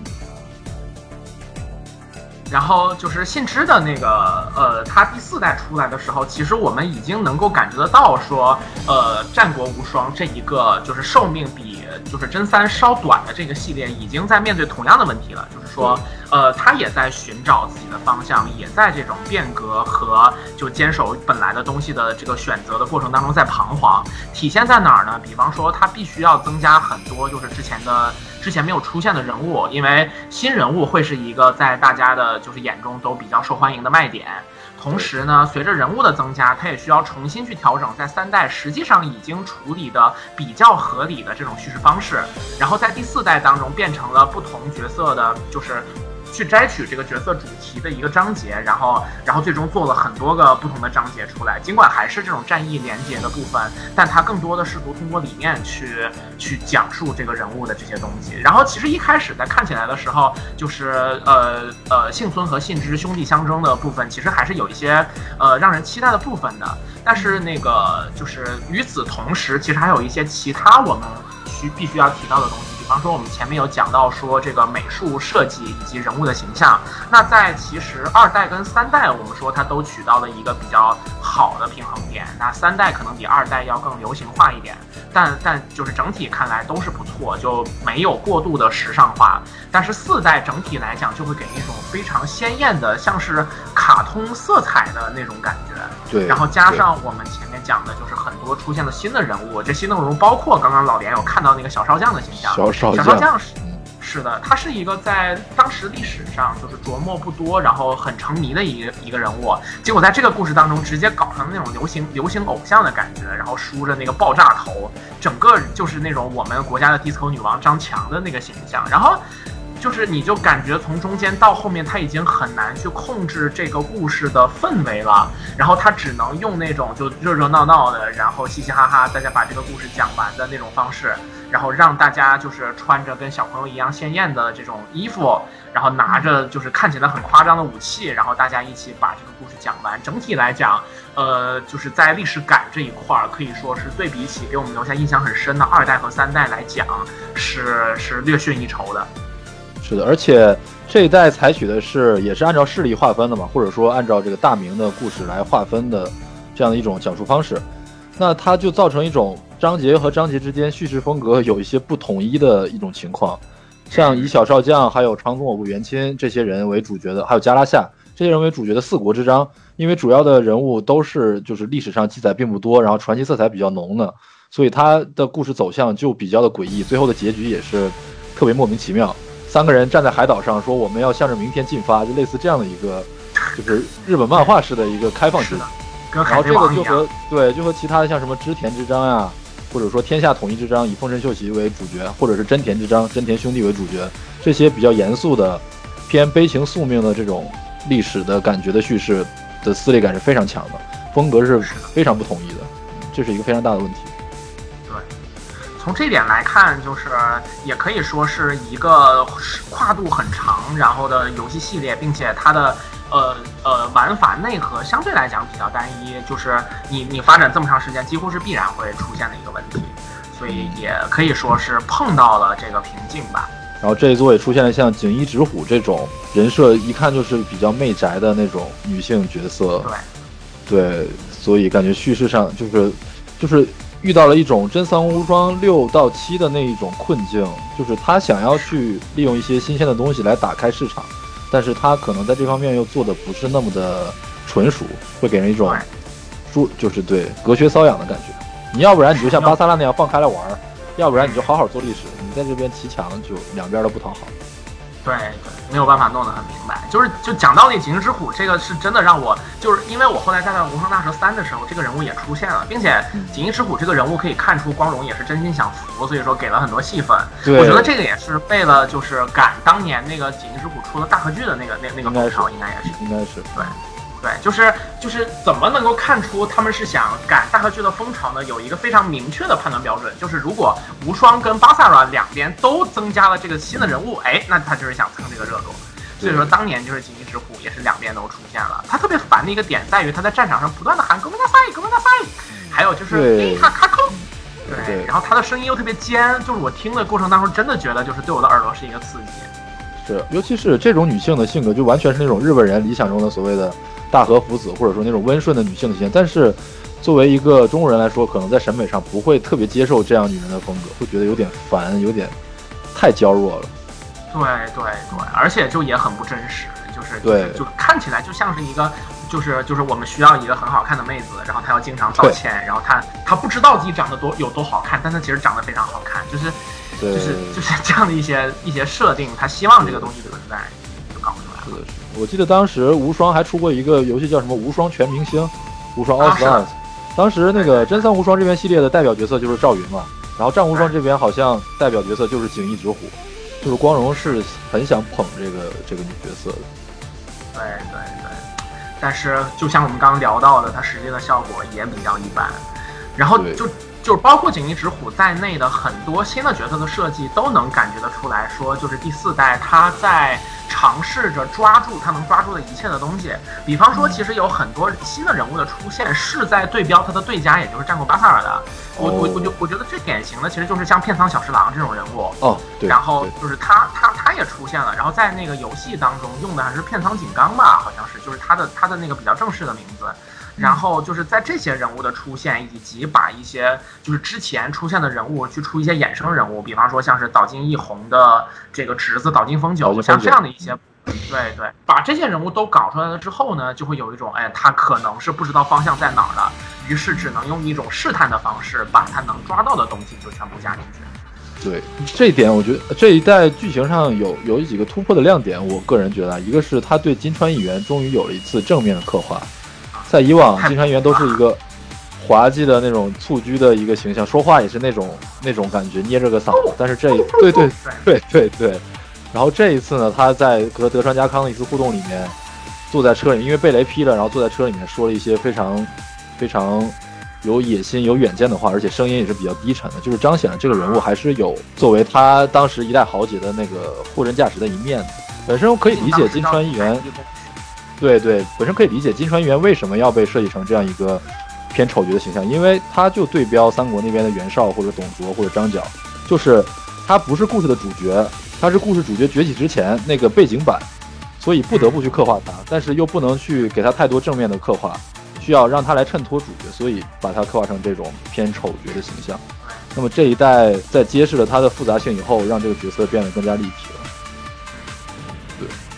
然后就是信之的那个，呃，他第四代出来的时候，其实我们已经能够感觉得到说，呃，战国无双这一个就是寿命比就是真三稍短的这个系列，已经在面对同样的问题了，就是说，呃，他也在寻找自己的方向，也在这种变革和就坚守本来的东西的这个选择的过程当中在彷徨。体现在哪儿呢？比方说，他必须要增加很多就是之前的之前没有出现的人物，因为新人物会是一个在大家的就是眼中都比较受欢迎的卖点。同时呢，随着人物的增加，它也需要重新去调整在三代实际上已经处理的比较合理的这种叙事方式，然后在第四代当中变成了不同角色的，就是去摘取这个角色主题的一个章节，然后然后最终做了很多个不同的章节出来。尽管还是这种战役连接的部分，但它更多的试图通过理念去去讲述这个人物的这些东西。然后其实一开始在看起来的时候，就是呃呃幸村和信之兄弟相争的部分，其实还是有一些呃让人期待的部分的。但是那个就是与此同时，其实还有一些其他我们需必须要提到的东西。比方说，我们前面有讲到说这个美术设计以及人物的形象。那在其实二代跟三代，我们说它都取到了一个比较好的平衡点。那三代可能比二代要更流行化一点，但但就是整体看来都是不错，就没有过度的时尚化。但是四代整体来讲，就会给一种非常鲜艳的，像是卡通色彩的那种感觉。对。然后加上我们前面讲的，就是很多出现了新的人物，这新的人物包括刚刚老连有看到那个小少将的形象。小少小少将，是是的，他是一个在当时历史上就是琢磨不多，然后很沉迷的一个一个人物。结果在这个故事当中，直接搞成那种流行流行偶像的感觉，然后梳着那个爆炸头，整个就是那种我们国家的 disco 女王张强的那个形象。然后就是你就感觉从中间到后面，他已经很难去控制这个故事的氛围了，然后他只能用那种就热热闹闹的，然后嘻嘻哈哈，大家把这个故事讲完的那种方式，然后让大家就是穿着跟小朋友一样鲜艳的这种衣服，然后拿着就是看起来很夸张的武器，然后大家一起把这个故事讲完。整体来讲，呃，就是在历史感这一块儿，可以说是对比起给我们留下印象很深的二代和三代来讲，是是略逊一筹的。是的，而且这一代采取的是也是按照势力划分的嘛，或者说按照这个大明的故事来划分的这样的一种讲述方式，那它就造成一种章节和章节之间叙事风格有一些不统一的一种情况。像以小少将、还有长宗我部元亲这些人为主角的，还有加拉夏这些人为主角的四国之章，因为主要的人物都是就是历史上记载并不多，然后传奇色彩比较浓的，所以它的故事走向就比较的诡异，最后的结局也是特别莫名其妙。三个人站在海岛上说我们要向着明天进发，就类似这样的一个，就是日本漫画式的一个开放结局是的。，然后这个就和。对，就和其他的像什么织田之章呀，或者说天下统一之章以丰臣秀吉为主角，或者是真田之章真田兄弟为主角，这些比较严肃的、偏悲情宿命的这种历史的感觉的叙事的撕裂感是非常强的，风格是非常不统一的，这是一个非常大的问题。从这点来看，就是也可以说是一个跨度很长，然后的游戏系列，并且它的呃呃玩法内核相对来讲比较单一，就是你你发展这么长时间，几乎是必然会出现的一个问题，所以也可以说是碰到了这个瓶颈吧。然后这一作也出现了像锦衣直虎这种人设，一看就是比较媚宅的那种女性角色。对，对，所以感觉叙事上就是就是遇到了一种真三国无双六到七的那一种困境，就是他想要去利用一些新鲜的东西来打开市场，但是他可能在这方面又做的不是那么的纯熟，会给人一种对猪就是对隔靴搔痒的感觉。你要不然你就像巴萨拉那样放开了玩，要不然你就好好做历史。你在这边骑墙就两边都不讨好。对对，没有办法弄得很明白。就是就讲道理，锦衣之虎这个是真的让我，就是因为我后来在看《无双大蛇三》的时候，这个人物也出现了，并且锦衣之虎这个人物可以看出光荣也是真心想服，所以说给了很多戏份。对我觉得这个也是为了就是赶当年那个锦衣之虎出了大合剧的那个那那个应该是风潮，应该也是。应该是对，就是就是怎么能够看出他们是想赶大合剧的风潮呢？有一个非常明确的判断标准，就是如果无双跟巴萨拉两边都增加了这个新的人物，哎，那他就是想蹭这个热度。所以说当年就是锦衣之虎也是两边都出现了。他特别烦的一个点在于他在战场上不断的喊“革命大赛，革命大赛”，还有就是对“卡卡扣”，对对，然后他的声音又特别尖，就是我听的过程当中真的觉得就是对我的耳朵是一个刺激。是，尤其是这种女性的性格，就完全是那种日本人理想中的所谓的大和福子，或者说那种温顺的女性的形象。但是，作为一个中国人来说，可能在审美上不会特别接受这样女人的风格，会觉得有点烦，有点太娇弱了。对对对，而且就也很不真实，就是对就看起来就像是一个，就是就是我们需要一个很好看的妹子，然后她要经常道歉，然后她她不知道自己长得多有多好看，但她其实长得非常好看，就是对，就是就是这样的一些一些设定，她希望这个东西存在，就搞出来了。我记得当时无双还出过一个游戏叫什么《无双全明星》，无双 All Stars。当时那个真三无双这边系列的代表角色就是赵云嘛，然后战无双这边好像代表角色就是锦衣直虎，就是光荣是很想捧这个这个女角色的。对对对，但是就像我们刚刚聊到的，它实际的效果也比较一般。然后就就是包括锦衣直虎在内的很多新的角色的设计，都能感觉得出来说，就是第四代他在尝试着抓住他能抓住的一切的东西。比方说，其实有很多新的人物的出现是在对标他的对家，也就是战国巴萨尔的。我我我就我觉得最典型的其实就是像片仓小十郎这种人物。哦，对。然后就是他他他也出现了，然后在那个游戏当中用的还是片仓景纲吧，好像是，就是他的他的那个比较正式的名字。然后就是在这些人物的出现，以及把一些就是之前出现的人物去出一些衍生人物，比方说像是岛津义弘的这个侄子岛津丰久，岛津丰久像这样的一些。对对，把这些人物都搞出来了之后呢，就会有一种，哎，他可能是不知道方向在哪儿了，于是只能用一种试探的方式，把他能抓到的东西就全部加进去。对这一点，我觉得这一代剧情上有有几个突破的亮点。我个人觉得啊，一个是他对金川议员终于有了一次正面的刻画，在以往金川议员都是一个滑稽的那种蹴鞠的一个形象，说话也是那种那种感觉，捏着个嗓子。但是这一对对对对对，然后这一次呢，他在和德川家康的一次互动里面，坐在车里，因为被雷劈了，然后坐在车里面说了一些非常非常有野心、有远见的话，而且声音也是比较低沉的，就是彰显了这个人物还是有作为他当时一代豪杰的那个货真价实的一面的。本身我可以理解金川议员，对对，本身可以理解金川议员为什么要被设计成这样一个偏丑角的形象，因为他就对标三国那边的袁绍或者董卓或者张角，就是他不是故事的主角，他是故事主角崛起之前那个背景板，所以不得不去刻画他，但是又不能去给他太多正面的刻画，需要让他来衬托主角，所以把他刻画成这种偏丑角的形象。那么这一代在揭示了他的复杂性以后，让这个角色变得更加立体了。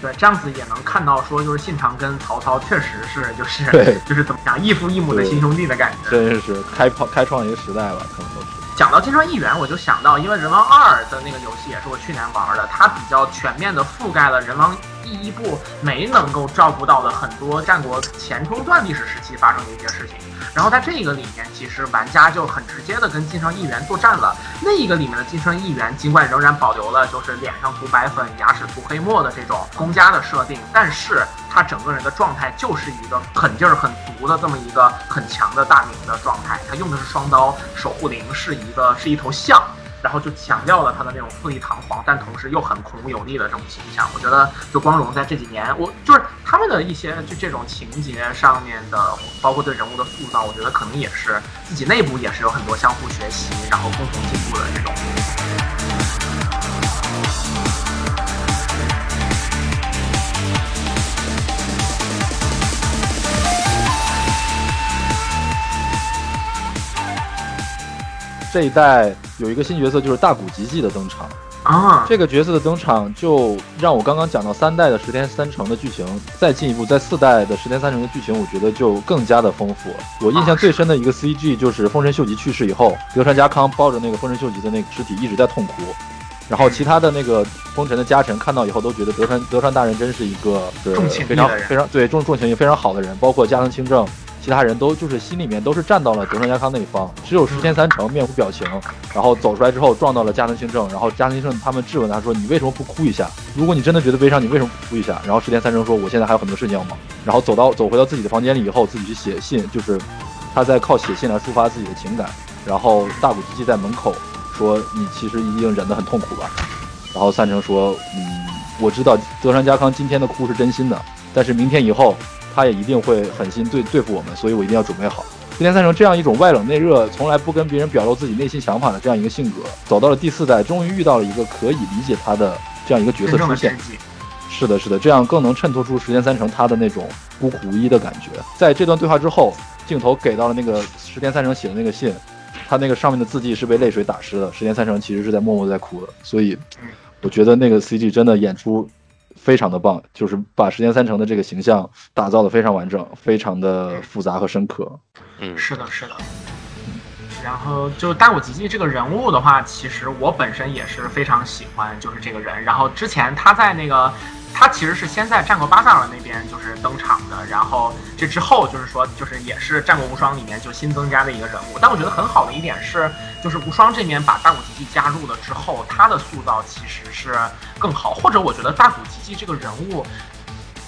对，这样子也能看到，说就是信长跟曹操确实是就是对就是怎么讲异父异母的对亲兄弟的感觉。真是开创开创一个时代吧，可能都是。讲到金川议员，我就想到，因为《人王二》的那个游戏也是我去年玩的，它比较全面的覆盖了人王第一部没能够照顾到的很多战国前中段历史时期发生的一些事情。然后在这个里面，其实玩家就很直接的跟金川议员作战了。那一个里面的金川议员，尽管仍然保留了就是脸上涂白粉、牙齿涂黑墨的这种公家的设定，但是他整个人的状态就是一个狠劲儿很足的这么一个很强的大名的状态。他用的是双刀，守护灵是一个是一头象。然后就强调了他的那种富丽堂皇，但同时又很孔武有力的这种形象。我觉得就光荣在这几年，我就是他们的一些就这种情节上面的，包括对人物的塑造，我觉得可能也是自己内部也是有很多相互学习，然后共同进步的这种。这一代有一个新角色，就是大谷吉继的登场。啊，这个角色的登场，就让我刚刚讲到三代的十天三成的剧情，再进一步，在四代的十天三成的剧情，我觉得就更加的丰富了。我印象最深的一个 CG 就是丰臣秀吉去世以后，德川家康抱着那个丰臣秀吉的那个尸体一直在痛哭，然后其他的那个丰臣的家臣看到以后都觉得德川德川大人真是一个重情义非常非常对重重情义非常好的人，包括加藤清正，其他人都就是心里面都是站到了德川家康那一方，只有石田三成面无表情，然后走出来之后撞到了加藤清正，然后加藤清正他们质问他说：“你为什么不哭一下？如果你真的觉得悲伤，你为什么不哭一下？”然后石田三成说：“我现在还有很多事情要忙。”然后走到走回到自己的房间里以后，自己去写信，就是他在靠写信来抒发自己的情感。然后大谷吉吉在门口说：“你其实已经忍得很痛苦了？”然后三成说：“嗯，我知道德川家康今天的哭是真心的，但是明天以后他也一定会狠心对对付我们，所以我一定要准备好。”石田三成这样一种外冷内热、从来不跟别人表露自己内心想法的这样一个性格，走到了第四代，终于遇到了一个可以理解他的这样一个角色出现。是的，是的，这样更能衬托出石田三成他的那种孤苦无依的感觉。在这段对话之后，镜头给到了那个石田三成写的那个信，他那个上面的字迹是被泪水打湿的。石田三成其实是在默默在哭的，所以我觉得那个 CG 真的演出非常的棒，就是把时间三成的这个形象打造的非常完整，非常的复杂和深刻。嗯，是的，是的。然后就大谷吉吉这个人物的话，其实我本身也是非常喜欢，就是这个人。然后之前他在那个，他其实是先在战国巴萨尔那边就是登场的，然后这之后就是说，就是也是战国无双里面就新增加的一个人物。但我觉得很好的一点是，就是无双这边把大古吉吉加入了之后，他的塑造其实是更好，或者我觉得大古吉吉这个人物。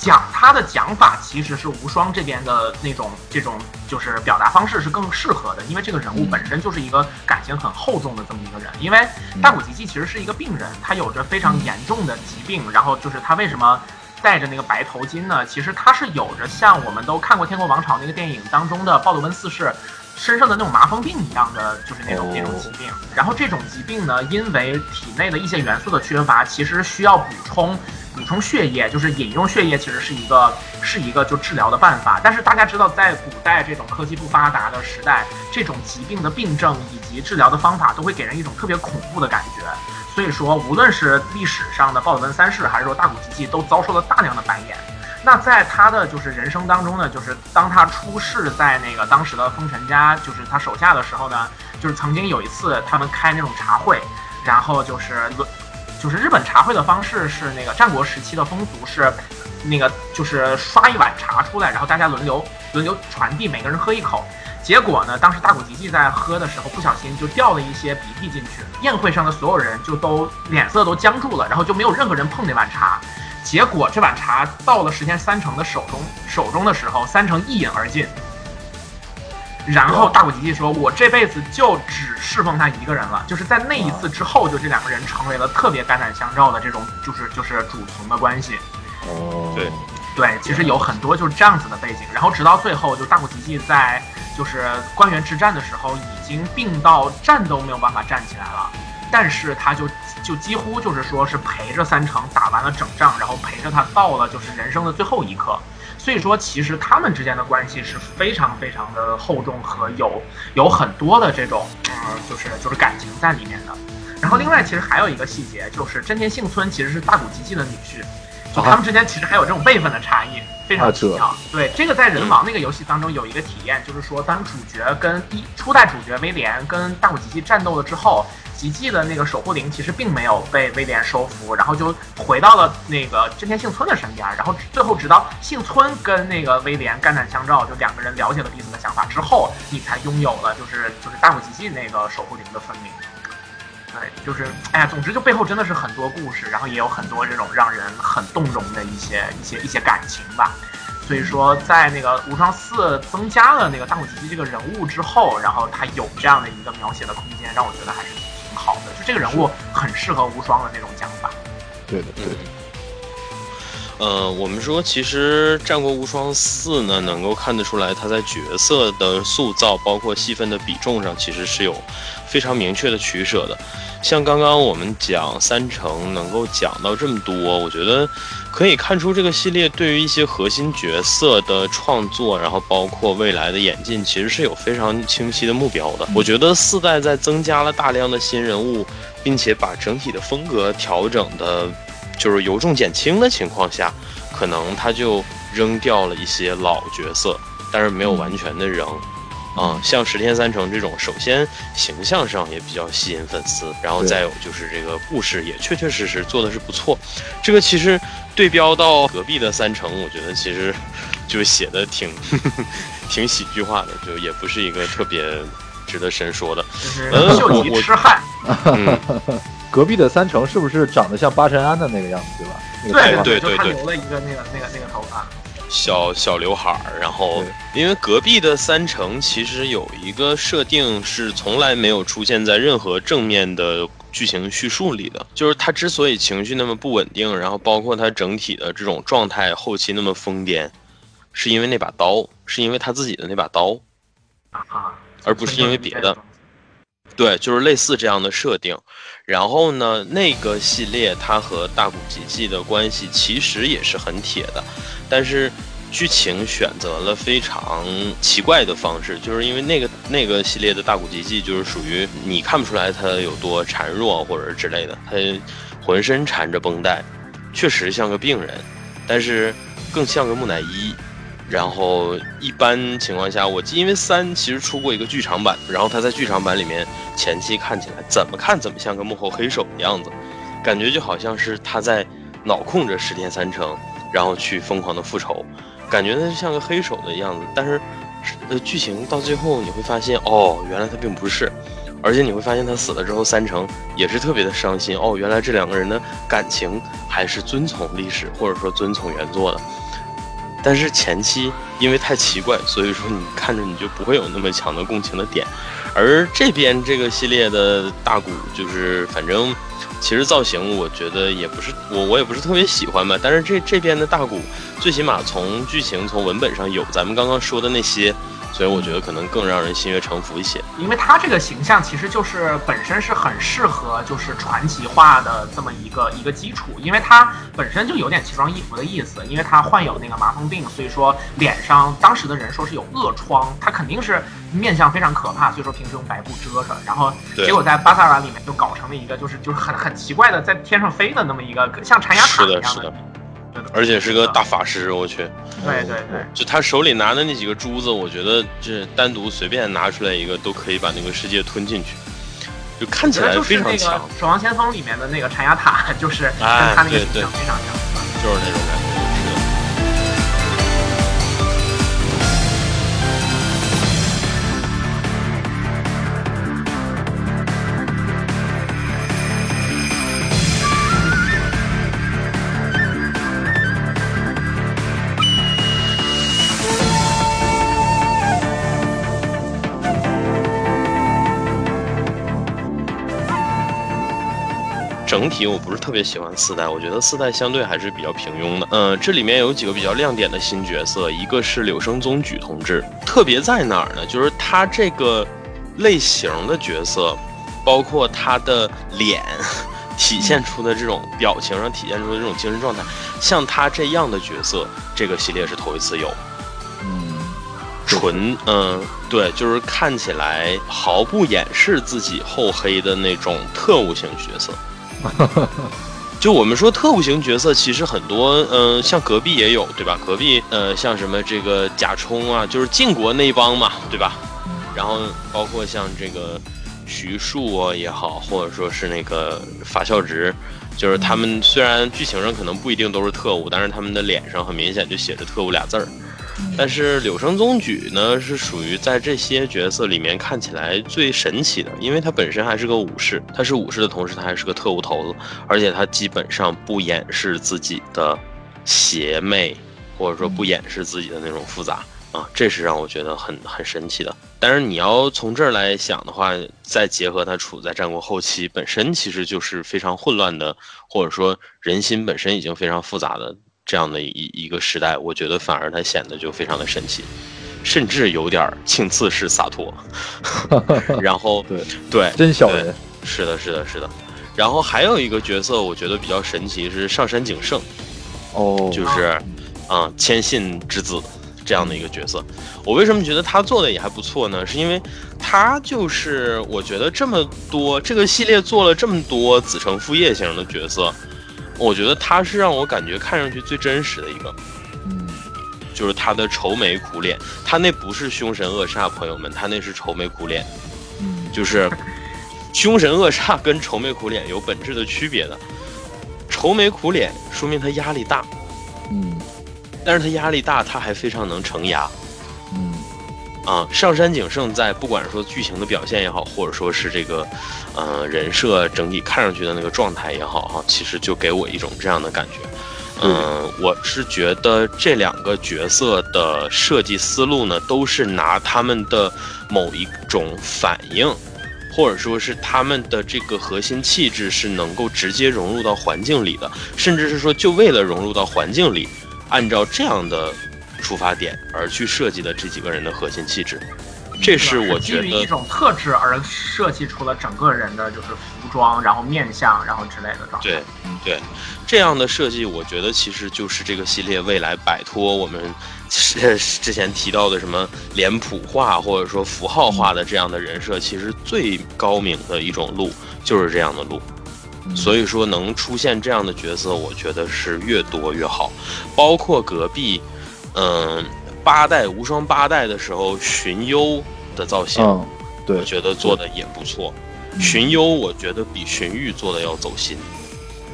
讲他的讲法其实是无双这边的那种这种就是表达方式是更适合的，因为这个人物本身就是一个感情很厚重的这么一个人。因为大谷吉吉其实是一个病人，他有着非常严重的疾病，然后就是他为什么戴着那个白头巾呢？其实他是有着像我们都看过《天国王朝》那个电影当中的鲍德温四世。身上的那种麻风病一样的，就是那种、哦那种疾病。然后这种疾病呢，因为体内的一些元素的缺乏，其实需要补充补充血液，就是饮用血液，其实是一个是一个就治疗的办法。但是大家知道，在古代这种科技不发达的时代，这种疾病的病症以及治疗的方法都会给人一种特别恐怖的感觉。所以说，无论是历史上的鲍尔温三世，还是说大古奇迹，都遭受了大量的白眼。那在他的就是人生当中呢，就是当他出世在那个当时的丰臣家，就是他手下的时候呢，就是曾经有一次他们开那种茶会，然后就是轮，就是日本茶会的方式是那个战国时期的风俗是，那个就是刷一碗茶出来，然后大家轮流轮流传递，每个人喝一口。结果呢，当时大谷吉吉在喝的时候，不小心就掉了一些鼻涕进去，宴会上的所有人就都脸色都僵住了，然后就没有任何人碰那碗茶。结果这碗茶到了石田三成的手中手中的时候，三成一饮而尽。然后大谷吉吉说：“我这辈子就只侍奉他一个人了。”就是在那一次之后，就这两个人成为了特别肝胆相照的这种，就是就是主从的关系。哦，对对，其实有很多就是这样子的背景。然后直到最后，就大谷吉吉在就是官员之战的时候，已经病到站都没有办法站起来了，但是他就就几乎就是说是陪着三成打完了整仗，然后陪着他到了就是人生的最后一刻。所以说，其实他们之间的关系是非常非常的厚重和有有很多的这种呃，就是就是感情在里面的。然后另外，其实还有一个细节，就是真田幸村其实是大谷吉吉的女婿，就他们之间其实还有这种辈分的差异，非常奇妙。对，这个在人王那个游戏当中有一个体验，就是说当主角跟一初代主角威廉跟大谷吉吉战斗了之后。吉吉的那个守护灵其实并没有被威廉收服，然后就回到了那个真田幸村的身边，然后最后直到幸村跟那个威廉肝胆相照，就两个人了解了彼此的想法之后，你才拥有了就是就是大谷吉吉那个守护灵的分明。对，就是哎呀，总之就背后真的是很多故事，然后也有很多这种让人很动容的一些一些一些感情吧。所以说，在那个无双四增加了那个大谷吉吉这个人物之后，然后他有这样的一个描写的空间，让我觉得还是好的。就这个人物很适合无双的那种讲法。对的，对的。呃，我们说，其实《战国无双四》呢，能够看得出来，他在角色的塑造，包括戏份的比重上，其实是有非常明确的取舍的。像刚刚我们讲三成能够讲到这么多，我觉得可以看出这个系列对于一些核心角色的创作，然后包括未来的演进，其实是有非常清晰的目标的。我觉得四代在增加了大量的新人物，并且把整体的风格调整的。就是由重减轻的情况下，可能他就扔掉了一些老角色，但是没有完全的扔。啊、像十天三成这种，首先形象上也比较吸引粉丝，然后再有就是这个故事也确确实实做的是不错。这个其实对标到隔壁的三成，我觉得其实就写的挺 挺喜剧化的，就也不是一个特别值得深说的。就是呃秀吉我我痴汉，嗯，隔壁的三成是不是长得像八神庵的那个样子，对吧？那个对对对他留了一个那个那个那个头发，小小刘海儿，然后因为隔壁的三成其实有一个设定是从来没有出现在任何正面的剧情叙述里的，就是他之所以情绪那么不稳定，然后包括他整体的这种状态后期那么疯癫，是因为那把刀，是因为他自己的那把刀，啊，而不是因为别的。对，就是类似这样的设定。然后呢，那个系列它和大古吉吉的关系其实也是很铁的，但是剧情选择了非常奇怪的方式，就是因为那个那个系列的大古吉记就是属于你看不出来他有多孱弱或者之类的，他浑身缠着绷带，确实像个病人，但是更像个木乃伊。然后一般情况下，我记因为三其实出过一个剧场版，然后他在剧场版里面前期看起来怎么看怎么像个幕后黑手的样子，感觉就好像是他在脑控着石田三成，然后去疯狂的复仇，感觉他就像个黑手的样子。但是，呃，剧情到最后你会发现，哦，原来他并不是，而且你会发现他死了之后，三成也是特别的伤心。哦，原来这两个人的感情还是遵从历史或者说遵从原作的。但是前期因为太奇怪，所以说你看着你就不会有那么强的共情的点。而这边这个系列的大鼓，就是反正其实造型我觉得也不是我我也不是特别喜欢吧。但是这这边的大鼓，最起码从剧情从文本上有咱们刚刚说的那些，所以我觉得可能更让人心悦诚服一些。因为他这个形象其实就是本身是很适合就是传奇化的这么一个一个基础，因为他本身就有点奇装异服的意思，因为他患有那个麻风病，所以说脸上当时的人说是有恶疮，他肯定是面相非常可怕，所以说平时用白布遮着，然后结果在巴萨拉里面就搞成了一个就是就是很很奇怪的在天上飞的那么一个像禅雅塔，一样是的，对的而且是个大法师，我去。对对对。就他手里拿的那几个珠子，我觉得这单独随便拿出来一个都可以把那个世界吞进去，就看起来非常强，《守望先锋》里面的那个禅雅塔，就是跟哎他那个形象非常像。就是那种感觉。整体我不是特别喜欢四代，我觉得四代相对还是比较平庸的。嗯，这里面有几个比较亮点的新角色，一个是柳生宗举同志，特别在哪儿呢？就是他这个类型的角色，包括他的脸体现出的这种表情上体现出的这种精神状态，像他这样的角色，这个系列是头一次有。嗯，纯嗯，对，就是看起来毫不掩饰自己厚黑的那种特务型角色。就我们说特务型角色，其实很多，嗯、像隔壁也有，对吧？隔壁，呃，像什么这个贾充啊，就是晋国那帮嘛，对吧？然后包括像这个徐庶啊也好，或者说是那个法孝直，就是他们虽然剧情上可能不一定都是特务，但是他们的脸上很明显就写着“特务”俩字儿。但是柳生宗举呢，是属于在这些角色里面看起来最神奇的，因为他本身还是个武士，他是武士的同时，他还是个特务头子，而且他基本上不掩饰自己的邪魅，或者说不掩饰自己的那种复杂啊，这是让我觉得很很神奇的。但是你要从这儿来想的话，再结合他处在战国后期，本身其实就是非常混乱的，或者说人心本身已经非常复杂的。这样的一一个时代，我觉得反而它显得就非常的神奇，甚至有点庆次式洒脱。然后，对对，真小人，是的，是的，是的。然后还有一个角色，我觉得比较神奇，是上山景胜，哦，就是啊、谦信之子这样的一个角色。我为什么觉得他做的也还不错呢？是因为他就是我觉得这么多这个系列做了这么多子承父业型的角色，我觉得他是让我感觉看上去最真实的一个。嗯，就是他的愁眉苦脸，他那不是凶神恶煞，朋友们，他那是愁眉苦脸，嗯，就是凶神恶煞跟愁眉苦脸有本质的区别的。愁眉苦脸说明他压力大，嗯但是他压力大，他还非常能承压。嗯啊，上山景胜在不管是说剧情的表现也好，或者说是这个，呃，人设整体看上去的那个状态也好，哈，其实就给我一种这样的感觉。嗯，我是觉得这两个角色的设计思路呢，都是拿他们的某一种反应，或者说是他们的这个核心气质是能够直接融入到环境里的，甚至是说就为了融入到环境里，按照这样的出发点而去设计的这几个人的核心气质，这是我觉基于一种特质而设计出了整个人的就是服装，然后面相，然后之类的状态。对对这样的设计，我觉得其实就是这个系列未来摆脱我们之之前提到的什么脸谱化或者说符号化的这样的人设，其实最高明的一种路就是这样的路。嗯，所以说能出现这样的角色，我觉得是越多越好。包括隔壁，嗯，八代无双八代的时候，荀攸的造型，嗯，对。我，觉得做的也不错。荀攸我觉得比荀彧做的要走心，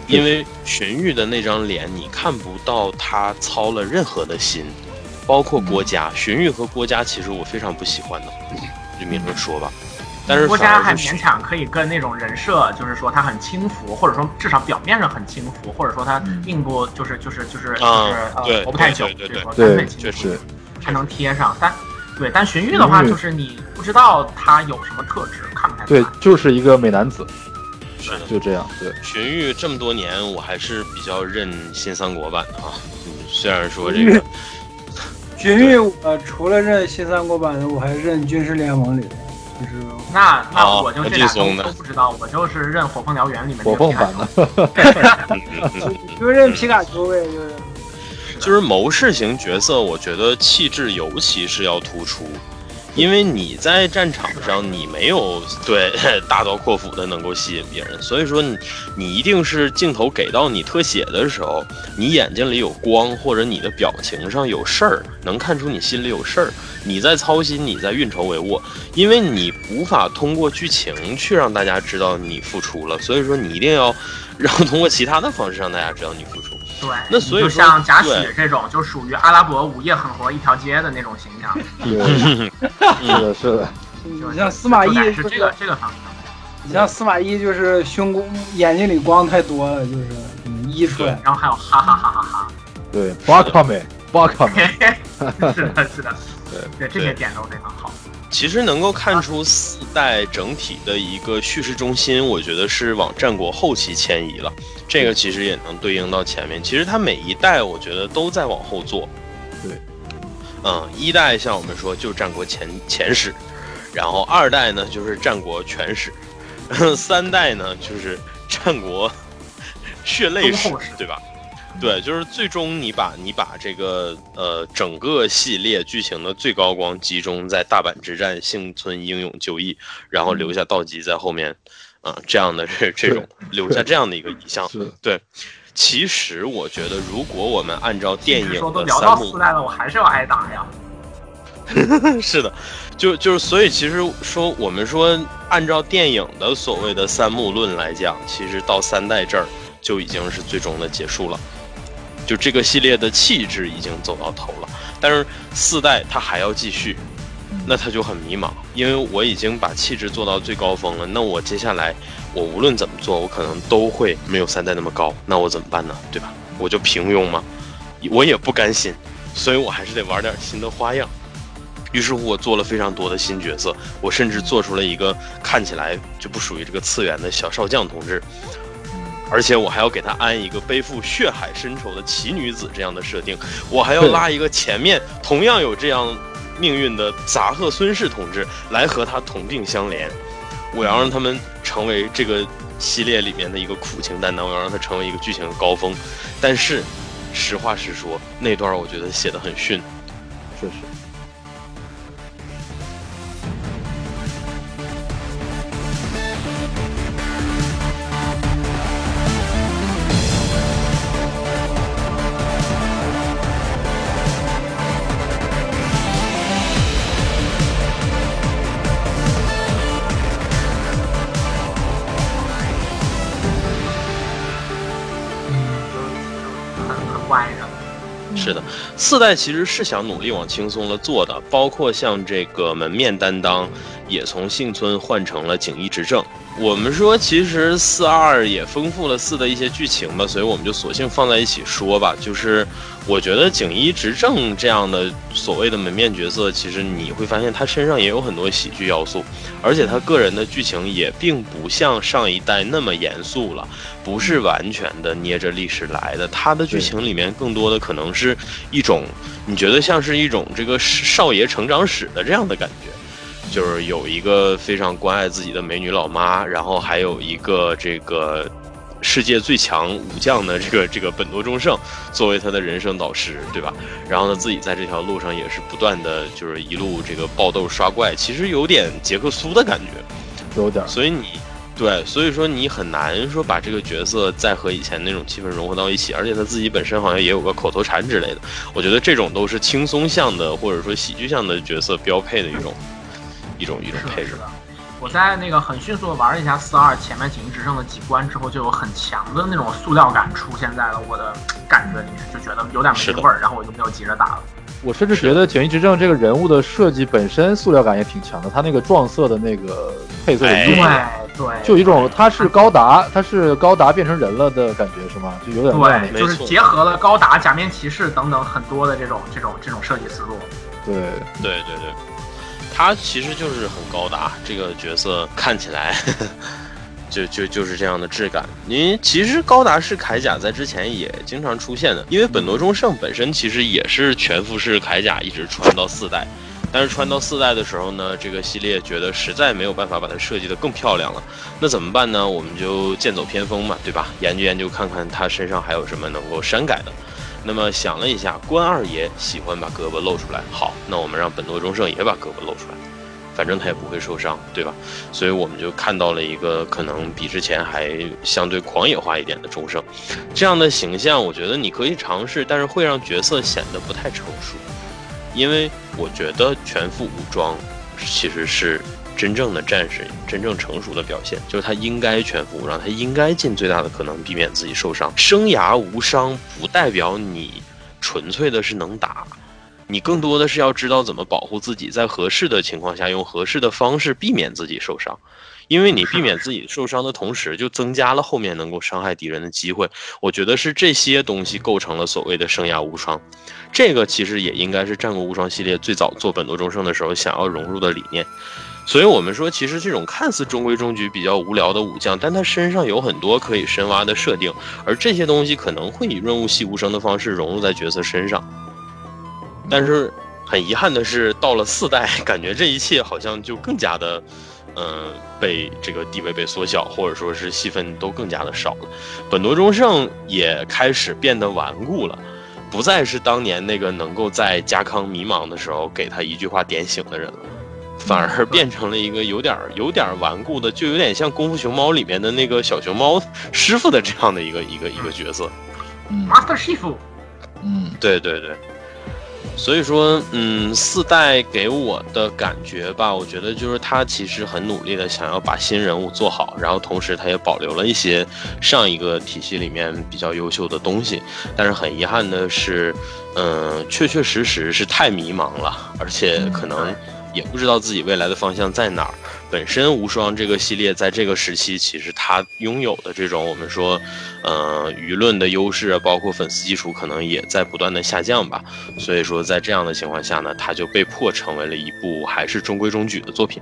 因为荀彧的那张脸你看不到他操了任何的心，包括郭嘉，荀彧和郭嘉其实我非常不喜欢的，就明着说吧。但是郭嘉还勉强可以跟那种人设，就是说他很轻浮，或者说至少表面上很轻浮，或者说他嗯并不就是就是就是就是啊呃对活不太久，对对对就是说对单腿轻浮确实还能贴上。但对，但荀彧的话，就是你不知道他有什么特质，看不太出对。，就是一个美男子，是的。就这样，对，荀彧这么多年，我还是比较认新三国版的啊。嗯，虽然说这个，荀彧，我除了认新三国版的，我还认军事联盟里的，就是那那哦我就这俩都不知道，我就是认《火凤燎原》里面火凤版的，就认皮卡丘呗，就是就是。谋士型角色，我觉得气质尤其是要突出，因为你在战场上你没有 对 大刀阔斧的能够吸引别人，所以说你一定是镜头给到你特写的时候，你眼睛里有光，或者你的表情上有事儿，能看出你心里有事儿，你在操心，你在运筹帷幄，因为你无法通过剧情去让大家知道你付出了，所以说你一定要让通过其他的方式让大家知道你付出。对，那所以就像贾诩这种，就属于阿拉伯午夜狠活一条街的那种形象，是的，是的，就像司马懿是这个这个方向。你像司马懿就是胸光眼睛里光太多了，就是嗯溢出来。然后还有哈哈哈哈哈，对，巴卡美，巴卡美，是的，是的，对对，这些点都非常好。其实能够看出四代整体的一个叙事中心，我觉得是往战国后期迁移了。这个其实也能对应到前面。其实它每一代，我觉得都在往后做。对，嗯，一代像我们说就是战国前前史，然后二代呢就是战国全史，三代呢就是战国血泪史，对吧？对，就是最终你把你把这个呃整个系列剧情的最高光集中在大阪之战幸村英勇就义，然后留下道吉在后面，啊、这样的这这种留下这样的一个遗像。对，其实我觉得如果我们按照电影的聊到三幕四，代了，我还是要挨打呀。是的，就就是所以其实说我们说按照电影的所谓的三幕论来讲，其实到三代这儿就已经是最终的结束了。就这个系列的气质已经走到头了，但是四代它还要继续，那他就很迷茫，因为我已经把气质做到最高峰了，那我接下来我无论怎么做，我可能都会没有三代那么高，那我怎么办呢？对吧？我就平庸吗？我也不甘心，所以我还是得玩点新的花样。于是乎，我做了非常多的新角色，我甚至做出了一个看起来就不属于这个次元的小少将同志，而且我还要给他安一个背负血海深仇的奇女子这样的设定，我还要拉一个前面同样有这样命运的杂贺孙氏同志来和他同病相怜，我要让他们成为这个系列里面的一个苦情担当，我要让他成为一个剧情的高峰。但是，实话实说，那段我觉得写的很逊，确实。是四代其实是想努力往轻松了做的，包括像这个门面担当，也从幸村换成了景衣执政。我们说，其实四二也丰富了四的一些剧情吧，所以我们就索性放在一起说吧。就是我觉得景衣执政这样的所谓的门面角色，其实你会发现他身上也有很多喜剧要素，而且他个人的剧情也并不像上一代那么严肃了，不是完全的捏着历史来的。他的剧情里面更多的可能是一种你觉得像是一种这个少爷成长史的这样的感觉。就是有一个非常关爱自己的美女老妈，然后还有一个这个世界最强武将的这个 这个本多忠胜作为他的人生导师，对吧？然后呢，自己在这条路上也是不断的就是一路这个爆斗刷怪，其实有点杰克苏的感觉，有点。所以你对，所以说你很难说把这个角色再和以前那种气氛融合到一起，而且他自己本身好像也有个口头禅之类的，我觉得这种都是轻松向的或者说喜剧向的角色标配的一种。一种一种配置的，我在那个很迅速的玩了一下四二前面锦衣执政的几关之后，就有很强的那种塑料感出现在了我的感觉里面，就觉得有点没味儿，然后我就没有急着打了。我甚至觉得锦衣执政这个人物的设计本身塑料感也挺强的，他那个撞色的那个配色对对，就一种他是高达，他是高达变成人了的感觉是吗？就有点对，就是结合了高达、假面骑士等等很多的这种这种这种设计思路。对对对对。他其实就是很高达，这个角色看起来 就就就是这样的质感。您其实高达式铠甲在之前也经常出现的，因为本多忠胜本身其实也是全副式铠甲，一直穿到四代。但是穿到四代的时候呢，这个系列觉得实在没有办法把它设计得更漂亮了。那怎么办呢？我们就剑走偏锋嘛，对吧？研究研究看看他身上还有什么能够删改的。那么想了一下，关二爷喜欢把胳膊露出来，好，那我们让本多忠胜也把胳膊露出来，反正他也不会受伤，对吧？所以我们就看到了一个可能比之前还相对狂野化一点的忠胜，这样的形象，我觉得你可以尝试，但是会让角色显得不太成熟，因为我觉得全副武装其实是。真正的战士，真正成熟的表现，就是他应该全副武装，他应该尽最大的可能避免自己受伤。生涯无伤不代表你纯粹的是能打，你更多的是要知道怎么保护自己，在合适的情况下用合适的方式避免自己受伤。因为你避免自己受伤的同时，就增加了后面能够伤害敌人的机会。我觉得是这些东西构成了所谓的生涯无双。这个其实也应该是战国无双系列最早做本多忠胜的时候想要融入的理念。所以，我们说，其实这种看似中规中矩、比较无聊的武将，但他身上有很多可以深挖的设定，而这些东西可能会以润物细无声的方式融入在角色身上。但是，很遗憾的是，到了四代，感觉这一切好像就更加的，嗯，被这个地位被缩小，或者说是戏份都更加的少了。本多忠胜也开始变得顽固了，不再是当年那个能够在家康迷茫的时候给他一句话点醒的人了。反而变成了一个有点有点顽固的，就有点像《功夫熊猫》里面的那个小熊猫师傅的这样的一个一个一个角色，Master 师傅。嗯，对对对。所以说，嗯，四代给我的感觉吧，我觉得就是他其实很努力的想要把新人物做好，然后同时他也保留了一些上一个体系里面比较优秀的东西。但是很遗憾的是，嗯，确确实实是太迷茫了，而且可能。也不知道自己未来的方向在哪儿。本身无双这个系列在这个时期，其实它拥有的这种我们说，呃，舆论的优势，包括粉丝基础，可能也在不断的下降吧。所以说，在这样的情况下呢，它就被迫成为了一部还是中规中矩的作品。